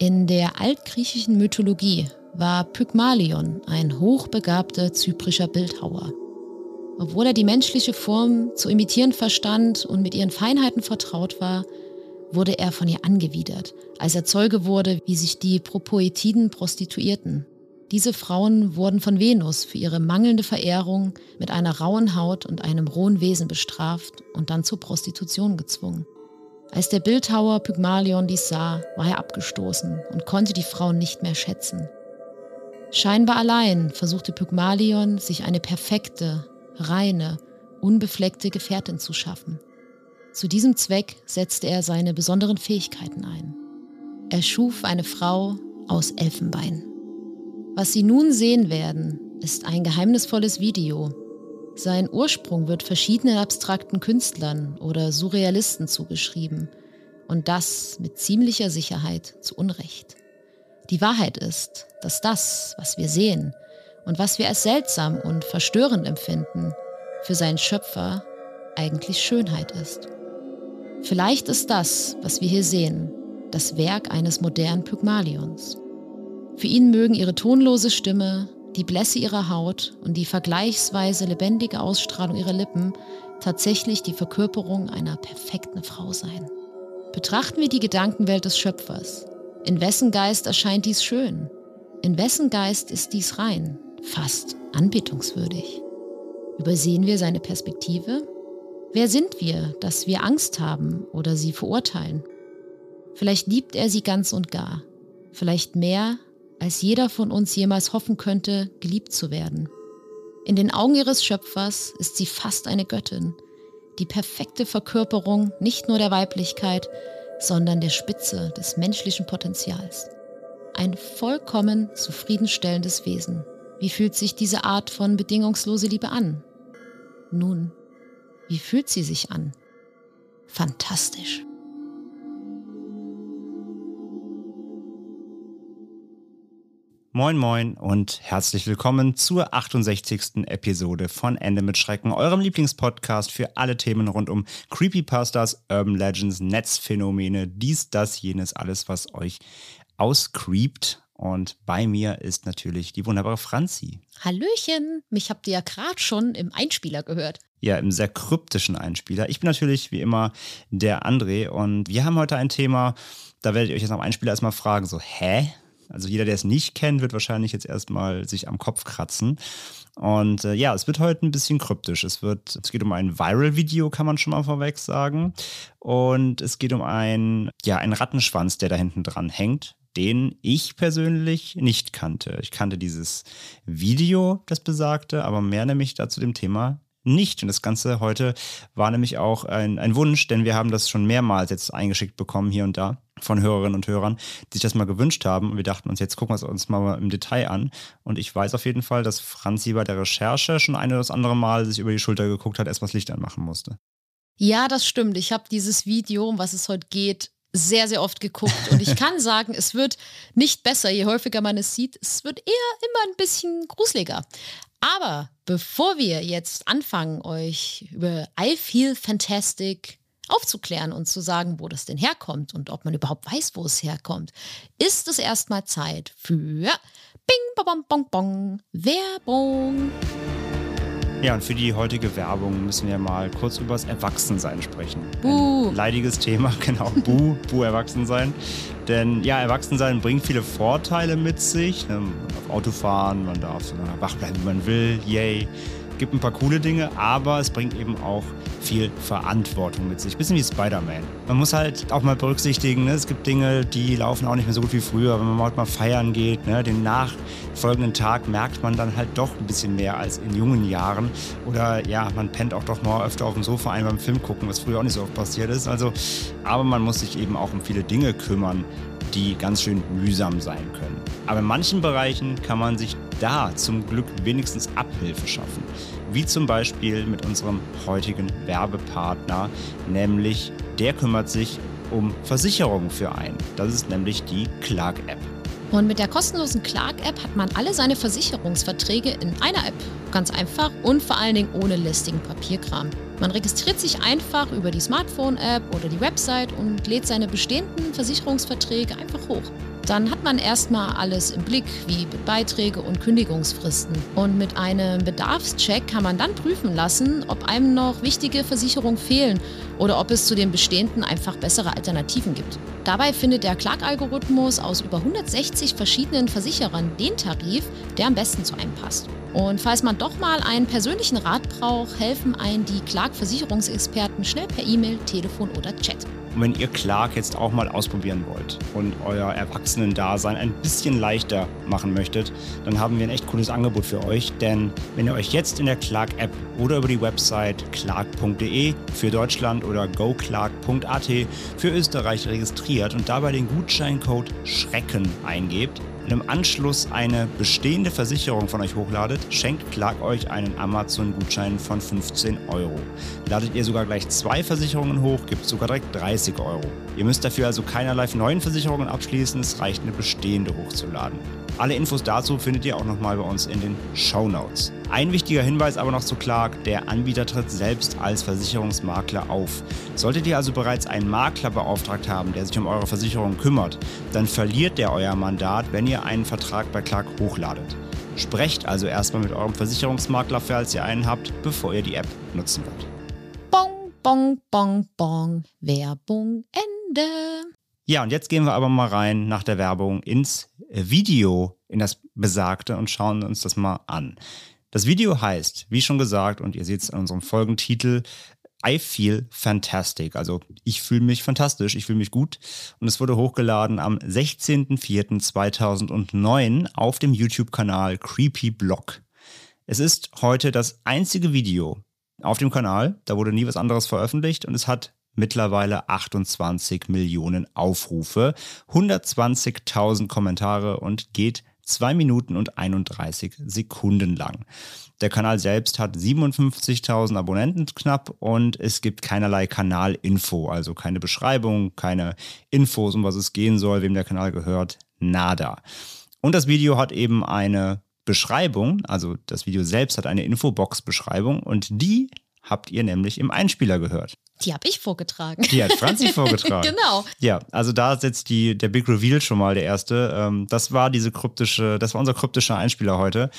In der altgriechischen Mythologie war Pygmalion ein hochbegabter zyprischer Bildhauer. Obwohl er die menschliche Form zu imitieren verstand und mit ihren Feinheiten vertraut war, wurde er von ihr angewidert, als er Zeuge wurde, wie sich die Propoetiden prostituierten. Diese Frauen wurden von Venus für ihre mangelnde Verehrung mit einer rauen Haut und einem rohen Wesen bestraft und dann zur Prostitution gezwungen. Als der Bildhauer Pygmalion dies sah, war er abgestoßen und konnte die Frauen nicht mehr schätzen. Scheinbar allein versuchte Pygmalion, sich eine perfekte, reine, unbefleckte Gefährtin zu schaffen. Zu diesem Zweck setzte er seine besonderen Fähigkeiten ein. Er schuf eine Frau aus Elfenbein. Was Sie nun sehen werden, ist ein geheimnisvolles Video. Sein Ursprung wird verschiedenen abstrakten Künstlern oder Surrealisten zugeschrieben. Und das mit ziemlicher Sicherheit zu Unrecht. Die Wahrheit ist, dass das, was wir sehen und was wir als seltsam und verstörend empfinden, für seinen Schöpfer eigentlich Schönheit ist. Vielleicht ist das, was wir hier sehen, das Werk eines modernen Pygmalions. Für ihn mögen ihre tonlose Stimme, die Blässe ihrer Haut und die vergleichsweise lebendige Ausstrahlung ihrer Lippen tatsächlich die Verkörperung einer perfekten Frau sein. Betrachten wir die Gedankenwelt des Schöpfers. In wessen Geist erscheint dies schön? In wessen Geist ist dies rein, fast anbetungswürdig? Übersehen wir seine Perspektive? Wer sind wir, dass wir Angst haben oder sie verurteilen? Vielleicht liebt er sie ganz und gar, vielleicht mehr, als jeder von uns jemals hoffen könnte, geliebt zu werden. In den Augen ihres Schöpfers ist sie fast eine Göttin, die perfekte Verkörperung nicht nur der Weiblichkeit, sondern der Spitze des menschlichen Potenzials. Ein vollkommen zufriedenstellendes Wesen. Wie fühlt sich diese Art von bedingungslose Liebe an? Nun, wie fühlt sie sich an? Fantastisch. Moin Moin und herzlich willkommen zur 68. Episode von Ende mit Schrecken, eurem Lieblingspodcast für alle Themen rund um Creepypastas, Urban Legends, Netzphänomene, dies, das, jenes, alles, was euch auscreept. Und bei mir ist natürlich die wunderbare Franzi. Hallöchen, mich habt ihr ja gerade schon im Einspieler gehört. Ja, im sehr kryptischen Einspieler. Ich bin natürlich wie immer der André und wir haben heute ein Thema, da werdet ihr euch jetzt am Einspieler erstmal fragen, so, hä? Also jeder, der es nicht kennt, wird wahrscheinlich jetzt erstmal sich am Kopf kratzen. Und äh, ja, es wird heute ein bisschen kryptisch. Es wird, es geht um ein Viral-Video, kann man schon mal vorweg sagen. Und es geht um ein, ja, einen Rattenschwanz, der da hinten dran hängt, den ich persönlich nicht kannte. Ich kannte dieses Video, das besagte, aber mehr nämlich dazu dem Thema nicht. Und das Ganze heute war nämlich auch ein, ein Wunsch, denn wir haben das schon mehrmals jetzt eingeschickt bekommen, hier und da, von Hörerinnen und Hörern, die sich das mal gewünscht haben. Und wir dachten uns, jetzt gucken wir es uns mal im Detail an. Und ich weiß auf jeden Fall, dass Franzi bei der Recherche schon ein oder das andere Mal sich über die Schulter geguckt hat, erst was Licht anmachen musste. Ja, das stimmt. Ich habe dieses Video, um was es heute geht, sehr, sehr oft geguckt. Und ich kann sagen, es wird nicht besser, je häufiger man es sieht. Es wird eher immer ein bisschen gruseliger. Aber bevor wir jetzt anfangen, euch über I Feel Fantastic aufzuklären und zu sagen, wo das denn herkommt und ob man überhaupt weiß, wo es herkommt, ist es erstmal Zeit für Bing, Bong, Bong, Bong, Werbung. Ja, und für die heutige Werbung müssen wir mal kurz über das Erwachsensein sprechen. Buh. Ein leidiges Thema, genau. Buh, Buh, Erwachsensein. Denn ja, Erwachsensein bringt viele Vorteile mit sich. Ne, Man darf Auto fahren, man darf so lange wach bleiben, wie man will, yay. Gibt ein paar coole Dinge, aber es bringt eben auch viel Verantwortung mit sich. Bisschen wie Spider-Man. Man muss halt auch mal berücksichtigen, ne? es gibt Dinge, die laufen auch nicht mehr so gut wie früher. Wenn man heute mal feiern geht, ne? den nachfolgenden Tag merkt man dann halt doch ein bisschen mehr als in jungen Jahren. Oder ja, man pennt auch doch mal öfter auf dem Sofa ein beim Film gucken, was früher auch nicht so oft passiert ist. Also, aber man muss sich eben auch um viele Dinge kümmern, die ganz schön mühsam sein können. Aber in manchen Bereichen kann man sich da zum Glück wenigstens Abhilfe schaffen. Wie zum Beispiel mit unserem heutigen Werbepartner, nämlich der kümmert sich um Versicherungen für einen. Das ist nämlich die Clark-App. Und mit der kostenlosen Clark-App hat man alle seine Versicherungsverträge in einer App. Ganz einfach und vor allen Dingen ohne lästigen Papierkram. Man registriert sich einfach über die Smartphone-App oder die Website und lädt seine bestehenden Versicherungsverträge einfach hoch. Dann hat man erstmal alles im Blick, wie Beiträge und Kündigungsfristen. Und mit einem Bedarfscheck kann man dann prüfen lassen, ob einem noch wichtige Versicherungen fehlen oder ob es zu den bestehenden einfach bessere Alternativen gibt. Dabei findet der Clark-Algorithmus aus über 160 verschiedenen Versicherern den Tarif, der am besten zu einem passt. Und falls man doch mal einen persönlichen Rat braucht, helfen einen die Clark-Versicherungsexperten schnell per E-Mail, Telefon oder Chat. Und wenn ihr Clark jetzt auch mal ausprobieren wollt und euer Erwachsenendasein ein bisschen leichter machen möchtet, dann haben wir ein echt cooles Angebot für euch. Denn wenn ihr euch jetzt in der Clark-App oder über die Website clark.de für Deutschland oder goclark.at für Österreich registriert und dabei den Gutscheincode Schrecken eingebt, und im Anschluss eine bestehende Versicherung von euch hochladet, schenkt Clark euch einen Amazon-Gutschein von 15 Euro. Ladet ihr sogar gleich zwei Versicherungen hoch, gibt es sogar direkt 30 Euro. Ihr müsst dafür also keinerlei neuen Versicherungen abschließen, es reicht eine bestehende hochzuladen. Alle Infos dazu findet ihr auch nochmal bei uns in den Show Notes. Ein wichtiger Hinweis aber noch zu Clark, der Anbieter tritt selbst als Versicherungsmakler auf. Solltet ihr also bereits einen Makler beauftragt haben, der sich um eure Versicherung kümmert, dann verliert der euer Mandat, wenn ihr einen Vertrag bei Clark hochladet. Sprecht also erstmal mit eurem Versicherungsmakler, falls ihr einen habt, bevor ihr die App nutzen wollt. Bong, bong, bong, bong. Werbung Ende. Ja, und jetzt gehen wir aber mal rein nach der Werbung ins Video, in das Besagte und schauen uns das mal an. Das Video heißt, wie schon gesagt, und ihr seht es an unserem Folgentitel, I feel fantastic. Also ich fühle mich fantastisch, ich fühle mich gut. Und es wurde hochgeladen am 16.04.2009 auf dem YouTube-Kanal Creepy Block. Es ist heute das einzige Video auf dem Kanal. Da wurde nie was anderes veröffentlicht und es hat mittlerweile 28 Millionen Aufrufe, 120.000 Kommentare und geht 2 Minuten und 31 Sekunden lang. Der Kanal selbst hat 57.000 Abonnenten knapp und es gibt keinerlei Kanalinfo, also keine Beschreibung, keine Infos, um was es gehen soll, wem der Kanal gehört, nada. Und das Video hat eben eine Beschreibung, also das Video selbst hat eine Infobox-Beschreibung und die habt ihr nämlich im Einspieler gehört. Die habe ich vorgetragen. Die hat Franzi vorgetragen. genau. Ja, also da setzt die, der Big Reveal schon mal der erste. Ähm, das war diese kryptische, das war unser kryptischer Einspieler heute.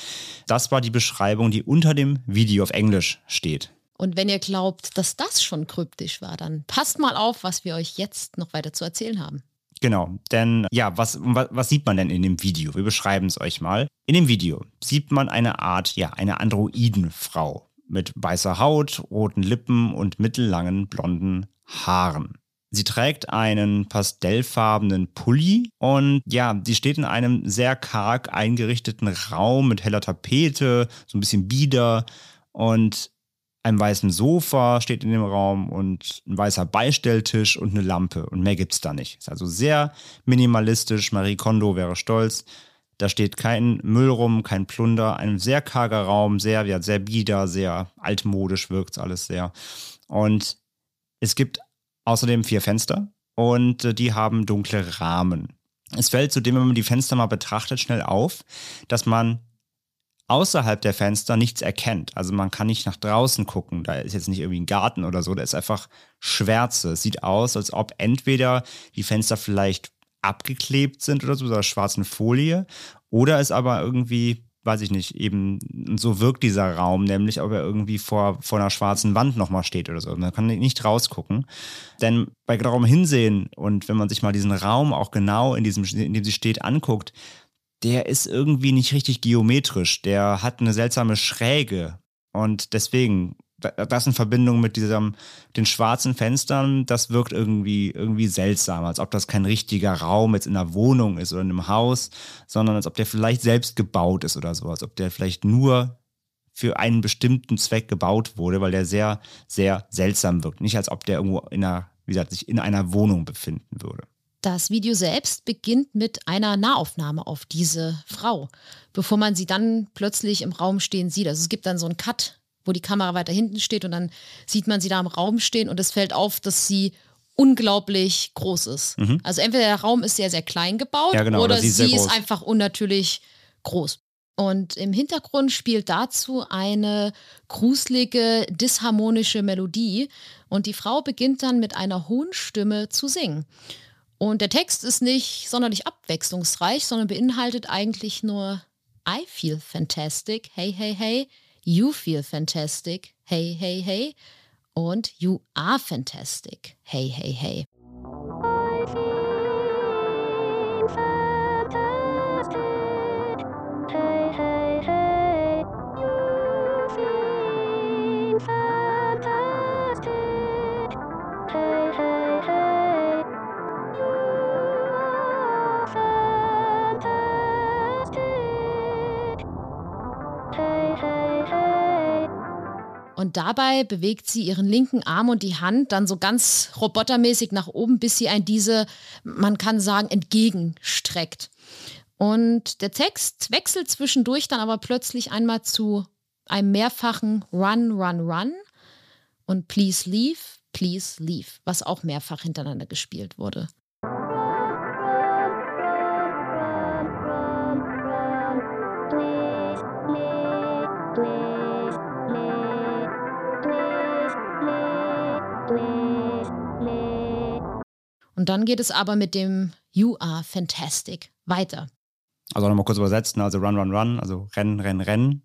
Das war die Beschreibung, die unter dem Video auf Englisch steht. Und wenn ihr glaubt, dass das schon kryptisch war, dann passt mal auf, was wir euch jetzt noch weiter zu erzählen haben. Genau, denn ja, was, was, was sieht man denn in dem Video? Wir beschreiben es euch mal. In dem Video sieht man eine Art, ja, eine Androidenfrau mit weißer Haut, roten Lippen und mittellangen blonden Haaren. Sie trägt einen pastellfarbenen Pulli und ja, sie steht in einem sehr karg eingerichteten Raum mit heller Tapete, so ein bisschen bieder und einem weißen Sofa steht in dem Raum und ein weißer Beistelltisch und eine Lampe und mehr gibt's da nicht. Ist also sehr minimalistisch. Marie Kondo wäre stolz. Da steht kein Müll rum, kein Plunder, ein sehr karger Raum, sehr, ja, sehr bieder, sehr altmodisch wirkt alles sehr. Und es gibt außerdem vier Fenster und äh, die haben dunkle Rahmen. Es fällt zudem, wenn man die Fenster mal betrachtet, schnell auf, dass man außerhalb der Fenster nichts erkennt. Also man kann nicht nach draußen gucken. Da ist jetzt nicht irgendwie ein Garten oder so. Da ist einfach Schwärze. Es sieht aus, als ob entweder die Fenster vielleicht abgeklebt sind oder so, oder schwarzen Folie. Oder es aber irgendwie, weiß ich nicht, eben so wirkt dieser Raum, nämlich ob er irgendwie vor, vor einer schwarzen Wand nochmal steht oder so. Man kann nicht rausgucken. Denn bei genauem Hinsehen und wenn man sich mal diesen Raum auch genau in diesem, in dem sie steht, anguckt, der ist irgendwie nicht richtig geometrisch. Der hat eine seltsame Schräge Und deswegen, das in Verbindung mit diesem, den schwarzen Fenstern, das wirkt irgendwie, irgendwie seltsam, als ob das kein richtiger Raum jetzt in einer Wohnung ist oder in einem Haus, sondern als ob der vielleicht selbst gebaut ist oder so, als ob der vielleicht nur für einen bestimmten Zweck gebaut wurde, weil der sehr, sehr seltsam wirkt. Nicht als ob der irgendwo in einer, wie gesagt, sich in einer Wohnung befinden würde. Das Video selbst beginnt mit einer Nahaufnahme auf diese Frau, bevor man sie dann plötzlich im Raum stehen sieht. Also es gibt dann so einen Cut, wo die Kamera weiter hinten steht und dann sieht man sie da im Raum stehen und es fällt auf, dass sie unglaublich groß ist. Mhm. Also entweder der Raum ist sehr, sehr klein gebaut ja, genau, oder, sie, sie ist, ist einfach unnatürlich groß. Und im Hintergrund spielt dazu eine gruselige, disharmonische Melodie. Und die Frau beginnt dann mit einer hohen Stimme zu singen. Und der Text ist nicht sonderlich abwechslungsreich, sondern beinhaltet eigentlich nur I feel fantastic, hey, hey, hey, you feel fantastic, hey, hey, hey und you are fantastic, hey, hey, hey. Und dabei bewegt sie ihren linken Arm und die Hand dann so ganz robotermäßig nach oben, bis sie ein diese, man kann sagen, entgegenstreckt. Und der Text wechselt zwischendurch dann aber plötzlich einmal zu einem mehrfachen Run, Run, Run und Please Leave, Please Leave, was auch mehrfach hintereinander gespielt wurde. Dann geht es aber mit dem You are fantastic weiter. Also nochmal kurz übersetzen, also run, run, run, also rennen, rennen, rennen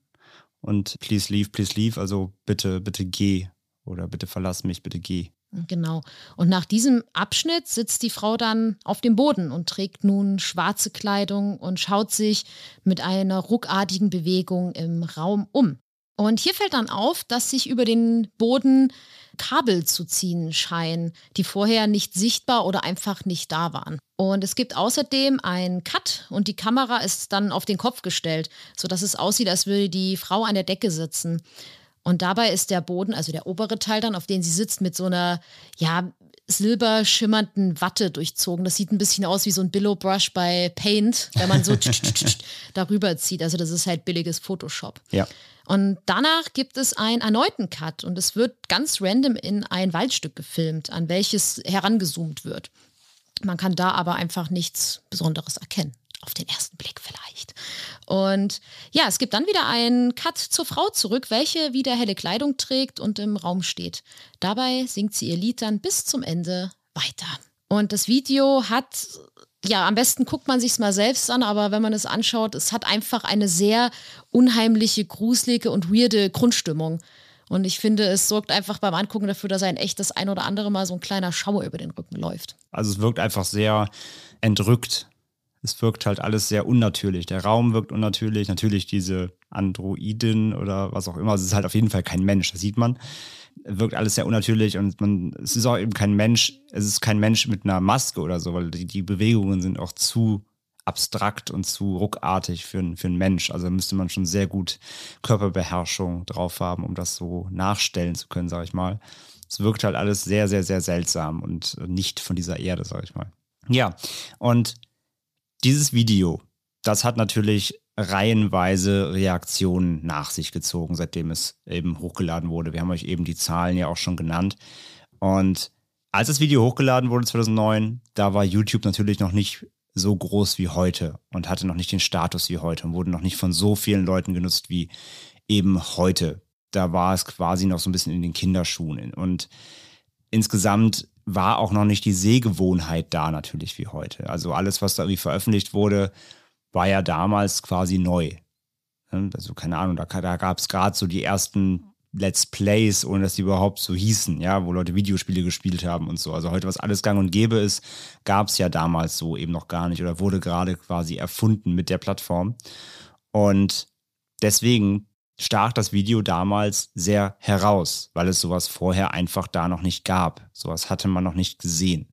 und please leave, please leave, also bitte, bitte geh oder bitte verlass mich, bitte geh. Genau. Und nach diesem Abschnitt sitzt die Frau dann auf dem Boden und trägt nun schwarze Kleidung und schaut sich mit einer ruckartigen Bewegung im Raum um. Und hier fällt dann auf, dass sich über den Boden Kabel zu ziehen scheinen, die vorher nicht sichtbar oder einfach nicht da waren. Und es gibt außerdem einen Cut und die Kamera ist dann auf den Kopf gestellt, sodass es aussieht, als würde die Frau an der Decke sitzen. Und dabei ist der Boden, also der obere Teil dann, auf dem sie sitzt, mit so einer, ja, silberschimmernden Watte durchzogen. Das sieht ein bisschen aus wie so ein Billow Brush bei Paint, wenn man so darüber zieht. Also das ist halt billiges Photoshop. Ja. Und danach gibt es einen erneuten Cut und es wird ganz random in ein Waldstück gefilmt, an welches herangezoomt wird. Man kann da aber einfach nichts Besonderes erkennen. Auf den ersten Blick vielleicht. Und ja, es gibt dann wieder einen Cut zur Frau zurück, welche wieder helle Kleidung trägt und im Raum steht. Dabei singt sie ihr Lied dann bis zum Ende weiter. Und das Video hat ja, am besten guckt man sich's mal selbst an, aber wenn man es anschaut, es hat einfach eine sehr unheimliche, gruselige und weirde Grundstimmung. Und ich finde, es sorgt einfach beim Angucken dafür, dass ein echt das ein oder andere Mal so ein kleiner Schauer über den Rücken läuft. Also es wirkt einfach sehr entrückt. Es wirkt halt alles sehr unnatürlich. Der Raum wirkt unnatürlich. Natürlich diese Androidin oder was auch immer. Es ist halt auf jeden Fall kein Mensch, das sieht man wirkt alles sehr unnatürlich und man, es ist auch eben kein Mensch, es ist kein Mensch mit einer Maske oder so, weil die, die Bewegungen sind auch zu abstrakt und zu ruckartig für, für einen Mensch. Also müsste man schon sehr gut Körperbeherrschung drauf haben, um das so nachstellen zu können, sag ich mal. Es wirkt halt alles sehr, sehr, sehr seltsam und nicht von dieser Erde, sag ich mal. Ja, und dieses Video, das hat natürlich reihenweise Reaktionen nach sich gezogen, seitdem es eben hochgeladen wurde. Wir haben euch eben die Zahlen ja auch schon genannt. Und als das Video hochgeladen wurde 2009, da war YouTube natürlich noch nicht so groß wie heute und hatte noch nicht den Status wie heute und wurde noch nicht von so vielen Leuten genutzt wie eben heute. Da war es quasi noch so ein bisschen in den Kinderschuhen. Und insgesamt war auch noch nicht die Sehgewohnheit da natürlich wie heute. Also alles, was da irgendwie veröffentlicht wurde, war ja damals quasi neu. Also keine Ahnung, da, da gab es gerade so die ersten Let's Plays, ohne dass die überhaupt so hießen, ja, wo Leute Videospiele gespielt haben und so. Also heute, was alles gang und gäbe ist, gab es ja damals so eben noch gar nicht oder wurde gerade quasi erfunden mit der Plattform. Und deswegen stach das Video damals sehr heraus, weil es sowas vorher einfach da noch nicht gab. Sowas hatte man noch nicht gesehen.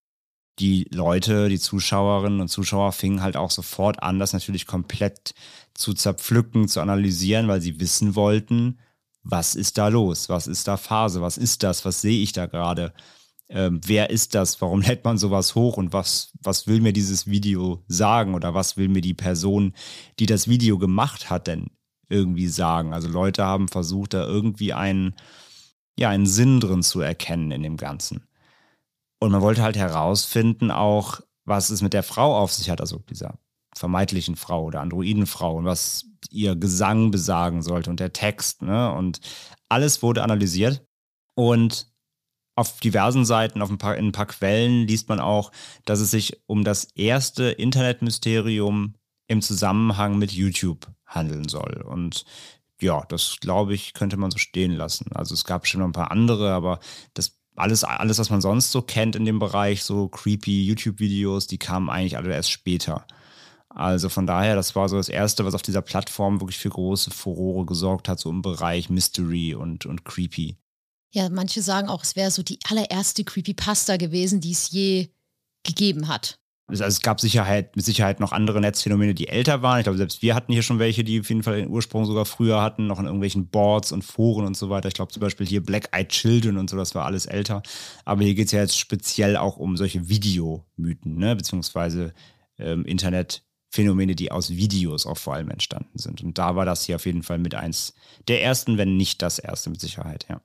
Die Leute, die Zuschauerinnen und Zuschauer fingen halt auch sofort an, das natürlich komplett zu zerpflücken, zu analysieren, weil sie wissen wollten, was ist da los, was ist da Phase, was ist das, was sehe ich da gerade, ähm, wer ist das, warum lädt man sowas hoch? Und was, was will mir dieses Video sagen? Oder was will mir die Person, die das Video gemacht hat, denn irgendwie sagen. Also Leute haben versucht, da irgendwie einen, ja, einen Sinn drin zu erkennen in dem Ganzen. Und man wollte halt herausfinden auch, was es mit der Frau auf sich hat, also dieser vermeintlichen Frau oder Androidenfrau und was ihr Gesang besagen sollte und der Text. Ne? Und alles wurde analysiert. Und auf diversen Seiten, auf ein paar, in ein paar Quellen liest man auch, dass es sich um das erste Internetmysterium im Zusammenhang mit YouTube handeln soll. Und ja, das glaube ich, könnte man so stehen lassen. Also es gab schon noch ein paar andere, aber das alles, alles, was man sonst so kennt in dem Bereich, so creepy YouTube-Videos, die kamen eigentlich alle erst später. Also von daher, das war so das Erste, was auf dieser Plattform wirklich für große Furore gesorgt hat, so im Bereich Mystery und, und Creepy. Ja, manche sagen auch, es wäre so die allererste Creepypasta gewesen, die es je gegeben hat. Also es gab Sicherheit, mit Sicherheit noch andere Netzphänomene, die älter waren. Ich glaube, selbst wir hatten hier schon welche, die auf jeden Fall den Ursprung sogar früher hatten, noch in irgendwelchen Boards und Foren und so weiter. Ich glaube zum Beispiel hier Black Eyed Children und so, das war alles älter. Aber hier geht es ja jetzt speziell auch um solche Videomythen, ne? beziehungsweise ähm, Internetphänomene, die aus Videos auch vor allem entstanden sind. Und da war das hier auf jeden Fall mit eins der ersten, wenn nicht das erste mit Sicherheit, ja.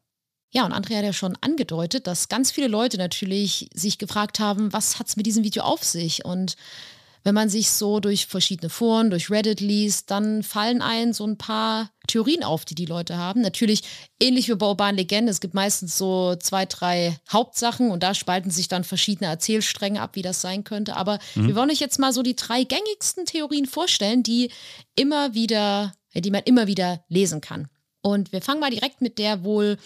Ja, und Andrea hat ja schon angedeutet, dass ganz viele Leute natürlich sich gefragt haben, was hat es mit diesem Video auf sich? Und wenn man sich so durch verschiedene Foren, durch Reddit liest, dann fallen ein so ein paar Theorien auf, die die Leute haben. Natürlich ähnlich wie bei urbanen Legenden. Es gibt meistens so zwei, drei Hauptsachen und da spalten sich dann verschiedene Erzählstränge ab, wie das sein könnte. Aber mhm. wir wollen euch jetzt mal so die drei gängigsten Theorien vorstellen, die immer wieder, die man immer wieder lesen kann. Und wir fangen mal direkt mit der wohl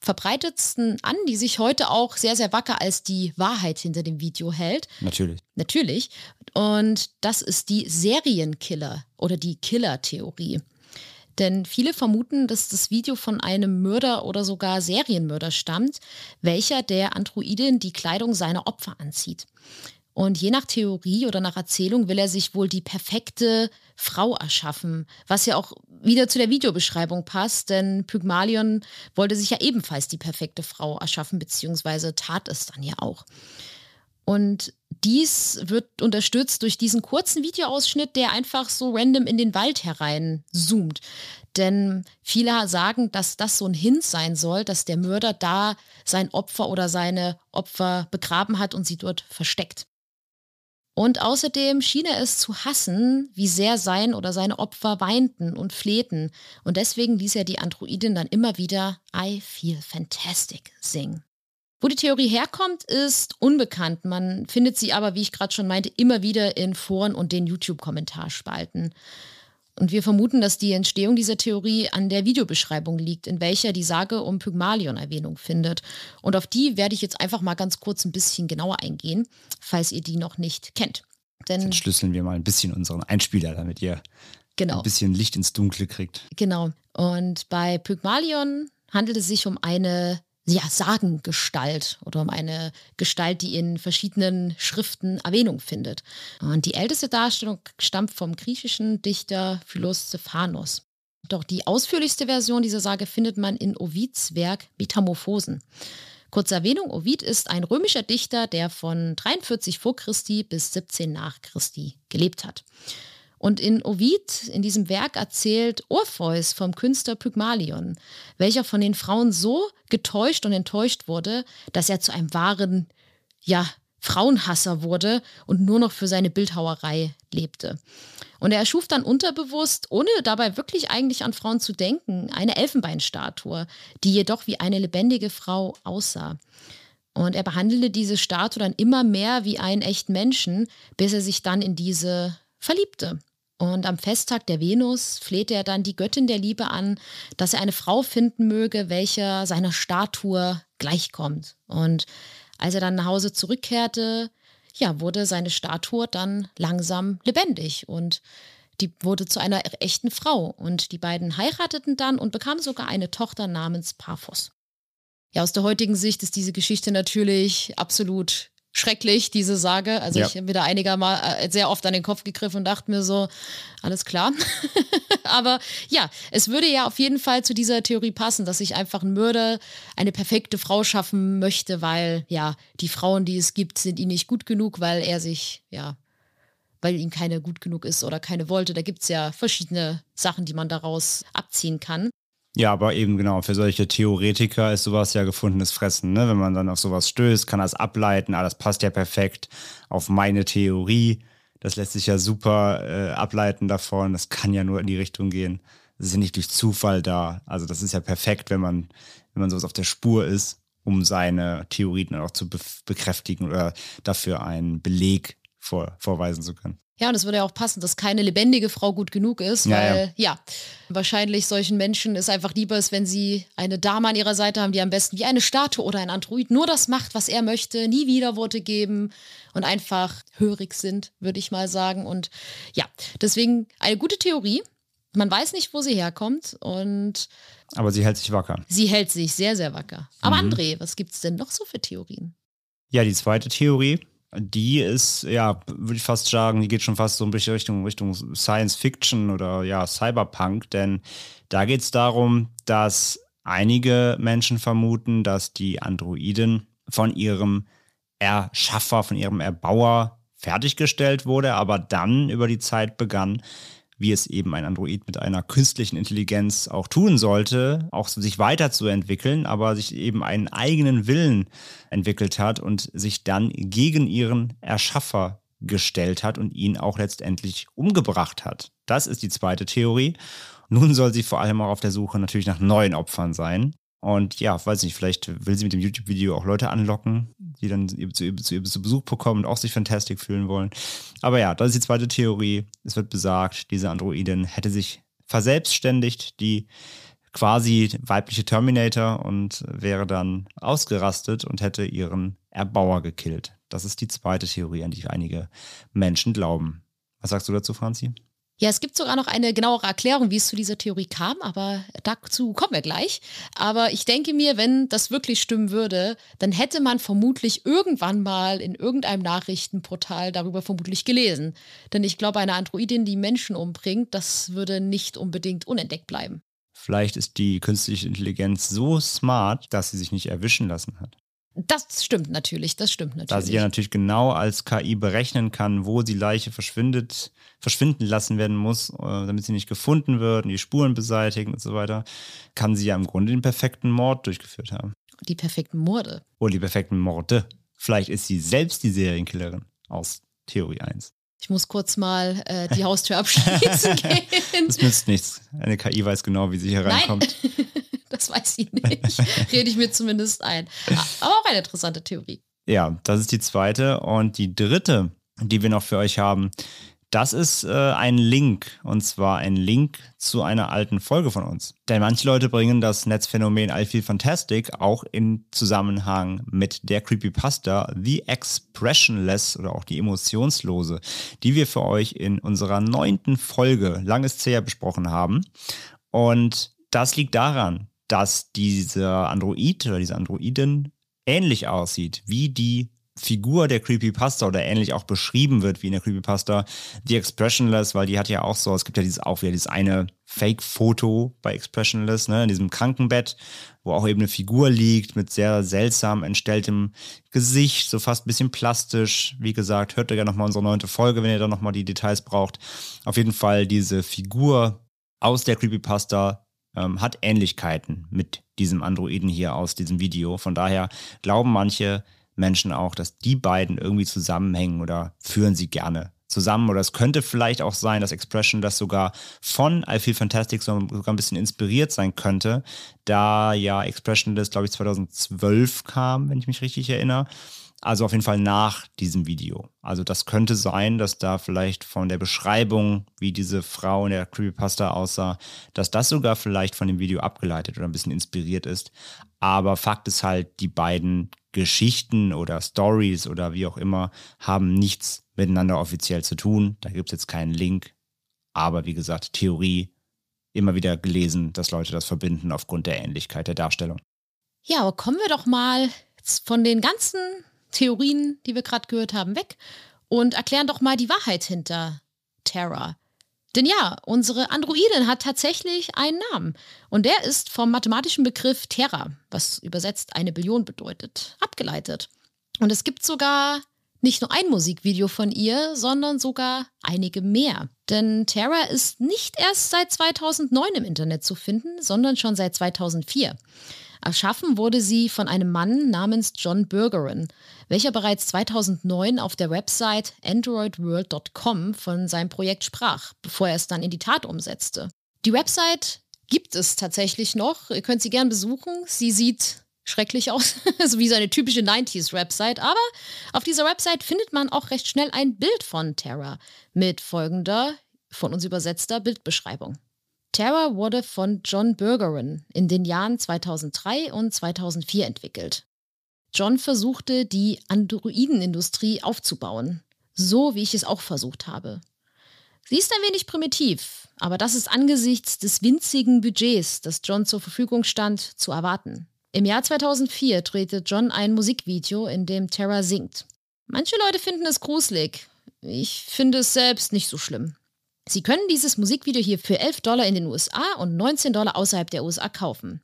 verbreitetsten an, die sich heute auch sehr, sehr wacker als die Wahrheit hinter dem Video hält. Natürlich. Natürlich. Und das ist die Serienkiller oder die Killer-Theorie. Denn viele vermuten, dass das Video von einem Mörder oder sogar Serienmörder stammt, welcher der Androidin die Kleidung seiner Opfer anzieht. Und je nach Theorie oder nach Erzählung will er sich wohl die perfekte Frau erschaffen, was ja auch wieder zu der Videobeschreibung passt, denn Pygmalion wollte sich ja ebenfalls die perfekte Frau erschaffen, beziehungsweise tat es dann ja auch. Und dies wird unterstützt durch diesen kurzen Videoausschnitt, der einfach so random in den Wald herein zoomt. Denn viele sagen, dass das so ein Hint sein soll, dass der Mörder da sein Opfer oder seine Opfer begraben hat und sie dort versteckt. Und außerdem schien er es zu hassen, wie sehr sein oder seine Opfer weinten und flehten. Und deswegen ließ er die Androidin dann immer wieder I feel fantastic singen. Wo die Theorie herkommt, ist unbekannt. Man findet sie aber, wie ich gerade schon meinte, immer wieder in Foren und den YouTube-Kommentarspalten. Und wir vermuten, dass die Entstehung dieser Theorie an der Videobeschreibung liegt, in welcher die Sage um Pygmalion Erwähnung findet. Und auf die werde ich jetzt einfach mal ganz kurz ein bisschen genauer eingehen, falls ihr die noch nicht kennt. Denn jetzt entschlüsseln wir mal ein bisschen unseren Einspieler, damit ihr genau. ein bisschen Licht ins Dunkle kriegt. Genau. Und bei Pygmalion handelt es sich um eine ja, Sagengestalt oder um eine Gestalt, die in verschiedenen Schriften Erwähnung findet. Und die älteste Darstellung stammt vom griechischen Dichter Philostephanos. Doch die ausführlichste Version dieser Sage findet man in Ovids Werk Metamorphosen. Kurze Erwähnung, Ovid ist ein römischer Dichter, der von 43 vor Christi bis 17 nach Christi gelebt hat. Und in Ovid, in diesem Werk, erzählt Orpheus vom Künstler Pygmalion, welcher von den Frauen so getäuscht und enttäuscht wurde, dass er zu einem wahren, ja, Frauenhasser wurde und nur noch für seine Bildhauerei lebte. Und er erschuf dann unterbewusst, ohne dabei wirklich eigentlich an Frauen zu denken, eine Elfenbeinstatue, die jedoch wie eine lebendige Frau aussah. Und er behandelte diese Statue dann immer mehr wie einen echten Menschen, bis er sich dann in diese verliebte. Und am Festtag der Venus flehte er dann die Göttin der Liebe an, dass er eine Frau finden möge, welche seiner Statue gleichkommt. Und als er dann nach Hause zurückkehrte, ja, wurde seine Statue dann langsam lebendig. Und die wurde zu einer echten Frau und die beiden heirateten dann und bekamen sogar eine Tochter namens Paphos. Ja, aus der heutigen Sicht ist diese Geschichte natürlich absolut schrecklich, diese Sage. Also Ja. ich habe wieder einiger mal äh, sehr oft an den Kopf gegriffen und dachte mir so, alles klar. Aber ja, es würde ja auf jeden Fall zu dieser Theorie passen, dass sich einfach ein Mörder eine perfekte Frau schaffen möchte, weil ja, die Frauen, die es gibt, sind ihm nicht gut genug, weil er sich, ja, weil ihm keine gut genug ist oder keine wollte. Da gibt es ja verschiedene Sachen, die man daraus abziehen kann. Ja, aber eben genau, für solche Theoretiker ist sowas ja gefundenes Fressen. Ne? Wenn man dann auf sowas stößt, kann das ableiten, ah, das passt ja perfekt auf meine Theorie. Das lässt sich ja super äh, ableiten davon. Das kann ja nur in die Richtung gehen. Das ist ja nicht durch Zufall da. Also das ist ja perfekt, wenn man, wenn man sowas auf der Spur ist, um seine Theorien auch zu be bekräftigen oder dafür einen Beleg vor, vorweisen zu können. Ja, und es würde ja auch passen, dass keine lebendige Frau gut genug ist, Ja, weil ja. wahrscheinlich solchen Menschen es einfach lieber ist, wenn sie eine Dame an ihrer Seite haben, die am besten wie eine Statue oder ein Android nur das macht, was er möchte, nie Widerworte geben und einfach hörig sind, würde ich mal sagen. Und ja, deswegen eine gute Theorie. Man weiß nicht, wo sie herkommt und Aber sie hält sich wacker. sie hält sich sehr, sehr wacker. Aber Mhm. André, was gibt es denn noch so für Theorien? Ja, die zweite Theorie, die ist, ja, würde ich fast sagen, die geht schon fast so ein bisschen Richtung, Richtung Science Fiction oder ja, Cyberpunk, denn da geht es darum, dass einige Menschen vermuten, dass die Androiden von ihrem Erschaffer, von ihrem Erbauer fertiggestellt wurde, aber dann über die Zeit begann, wie es eben ein Android mit einer künstlichen Intelligenz auch tun sollte, auch sich weiterzuentwickeln, aber sich eben einen eigenen Willen entwickelt hat und sich dann gegen ihren Erschaffer gestellt hat und ihn auch letztendlich umgebracht hat. Das ist die zweite Theorie. Nun soll sie vor allem auch auf der Suche natürlich nach neuen Opfern sein. Und ja, weiß nicht, vielleicht will sie mit dem YouTube-Video auch Leute anlocken, die dann zu ihr, zu zu Besuch bekommen und auch sich Fantastic fühlen wollen. Aber ja, das ist die zweite Theorie. Es wird besagt, diese Androidin hätte sich verselbstständigt, die quasi weibliche Terminator und wäre dann ausgerastet und hätte ihren Erbauer gekillt. Das ist die zweite Theorie, an die einige Menschen glauben. Was sagst du dazu, Franzi? Ja, es gibt sogar noch eine genauere Erklärung, wie es zu dieser Theorie kam, aber dazu kommen wir gleich. Aber ich denke mir, wenn das wirklich stimmen würde, dann hätte man vermutlich irgendwann mal in irgendeinem Nachrichtenportal darüber vermutlich gelesen. Denn ich glaube, eine Androidin, die Menschen umbringt, das würde nicht unbedingt unentdeckt bleiben. Vielleicht ist die künstliche Intelligenz so smart, dass sie sich nicht erwischen lassen hat. Das stimmt natürlich, das stimmt natürlich. Da sie ja natürlich genau als KI berechnen kann, wo die Leiche verschwindet, verschwinden lassen werden muss, äh, damit sie nicht gefunden wird und die Spuren beseitigen und so weiter, kann sie ja im Grunde den perfekten Mord durchgeführt haben. die perfekten Morde. Oder die perfekten Morde. Vielleicht ist sie selbst die Serienkillerin aus Theorie 1. Ich muss kurz mal äh, die Haustür abschließen gehen. Das nützt nichts. Eine KI weiß genau, wie sie hier Nein, reinkommt. das weiß ich nicht. Rede ich mir zumindest ein. Ah, Aber auch eine interessante Theorie. Ja, das ist die zweite. Und die dritte, die wir noch für euch haben, das ist äh, ein Link. Und zwar ein Link zu einer alten Folge von uns. Denn manche Leute bringen das Netzphänomen I Feel Fantastic auch in Zusammenhang mit der Creepypasta The Expressionless oder auch die Emotionslose, die wir für euch in unserer neunten Folge lang ist her besprochen haben. Und das liegt daran, dass dieser Android oder diese Androidin ähnlich aussieht wie die Figur der Creepypasta oder ähnlich auch beschrieben wird wie in der Creepypasta The Expressionless, weil die hat ja auch so, es gibt ja dieses auch wieder dieses eine Fake-Foto bei Expressionless, ne, in diesem Krankenbett, wo auch eben eine Figur liegt mit sehr seltsam entstelltem Gesicht, so fast ein bisschen plastisch. Wie gesagt, hört ihr ja nochmal unsere neunte Folge, wenn ihr da nochmal die Details braucht. Auf jeden Fall diese Figur aus der Creepypasta ähm, hat Ähnlichkeiten mit diesem Androiden hier aus diesem Video. Von daher glauben manche Menschen auch, dass die beiden irgendwie zusammenhängen oder führen sie gerne zusammen. Oder es könnte vielleicht auch sein, dass Expression das sogar von I Feel Fantastic so- sogar ein bisschen inspiriert sein könnte, da ja Expression das, glaube ich, 2012 kam, wenn ich mich richtig erinnere. Also auf jeden Fall nach diesem Video. Also das könnte sein, dass da vielleicht von der Beschreibung, wie diese Frau in der Creepypasta aussah, dass das sogar vielleicht von dem Video abgeleitet oder ein bisschen inspiriert ist. Aber Fakt ist halt, die beiden Geschichten oder Stories oder wie auch immer haben nichts miteinander offiziell zu tun. Da gibt es jetzt keinen Link. Aber wie gesagt, Theorie, immer wieder gelesen, dass Leute das verbinden aufgrund der Ähnlichkeit der Darstellung. Ja, aber kommen wir doch mal von den ganzen Theorien, die wir gerade gehört haben, weg und erklären doch mal die Wahrheit hinter Terra. Denn ja, unsere Androidin hat tatsächlich einen Namen. Und der ist vom mathematischen Begriff Terra, was übersetzt eine Billion bedeutet, abgeleitet. Und es gibt sogar nicht nur ein Musikvideo von ihr, sondern sogar einige mehr. Denn Terra ist nicht erst seit 2009 im Internet zu finden, sondern schon seit 2004. Erschaffen wurde sie von einem Mann namens John Bergeron, welcher bereits 2009 auf der Website androidworld.com von seinem Projekt sprach, bevor er es dann in die Tat umsetzte. Die Website gibt es tatsächlich noch. Ihr könnt sie gern besuchen. Sie sieht schrecklich aus, so wie so eine typische 90s-Website. Aber auf dieser Website findet man auch recht schnell ein Bild von Terra mit folgender, von uns übersetzter Bildbeschreibung. Terra wurde von John Bergeron in den Jahren 2003 und 2004 entwickelt. John versuchte, die Androidenindustrie aufzubauen, so wie ich es auch versucht habe. Sie ist ein wenig primitiv, aber das ist angesichts des winzigen Budgets, das John zur Verfügung stand, zu erwarten. Im Jahr 2004 drehte John ein Musikvideo, in dem Terra singt. Manche Leute finden es gruselig. Ich finde es selbst nicht so schlimm. Sie können dieses Musikvideo hier für 11 Dollar in den USA und 19 Dollar außerhalb der USA kaufen.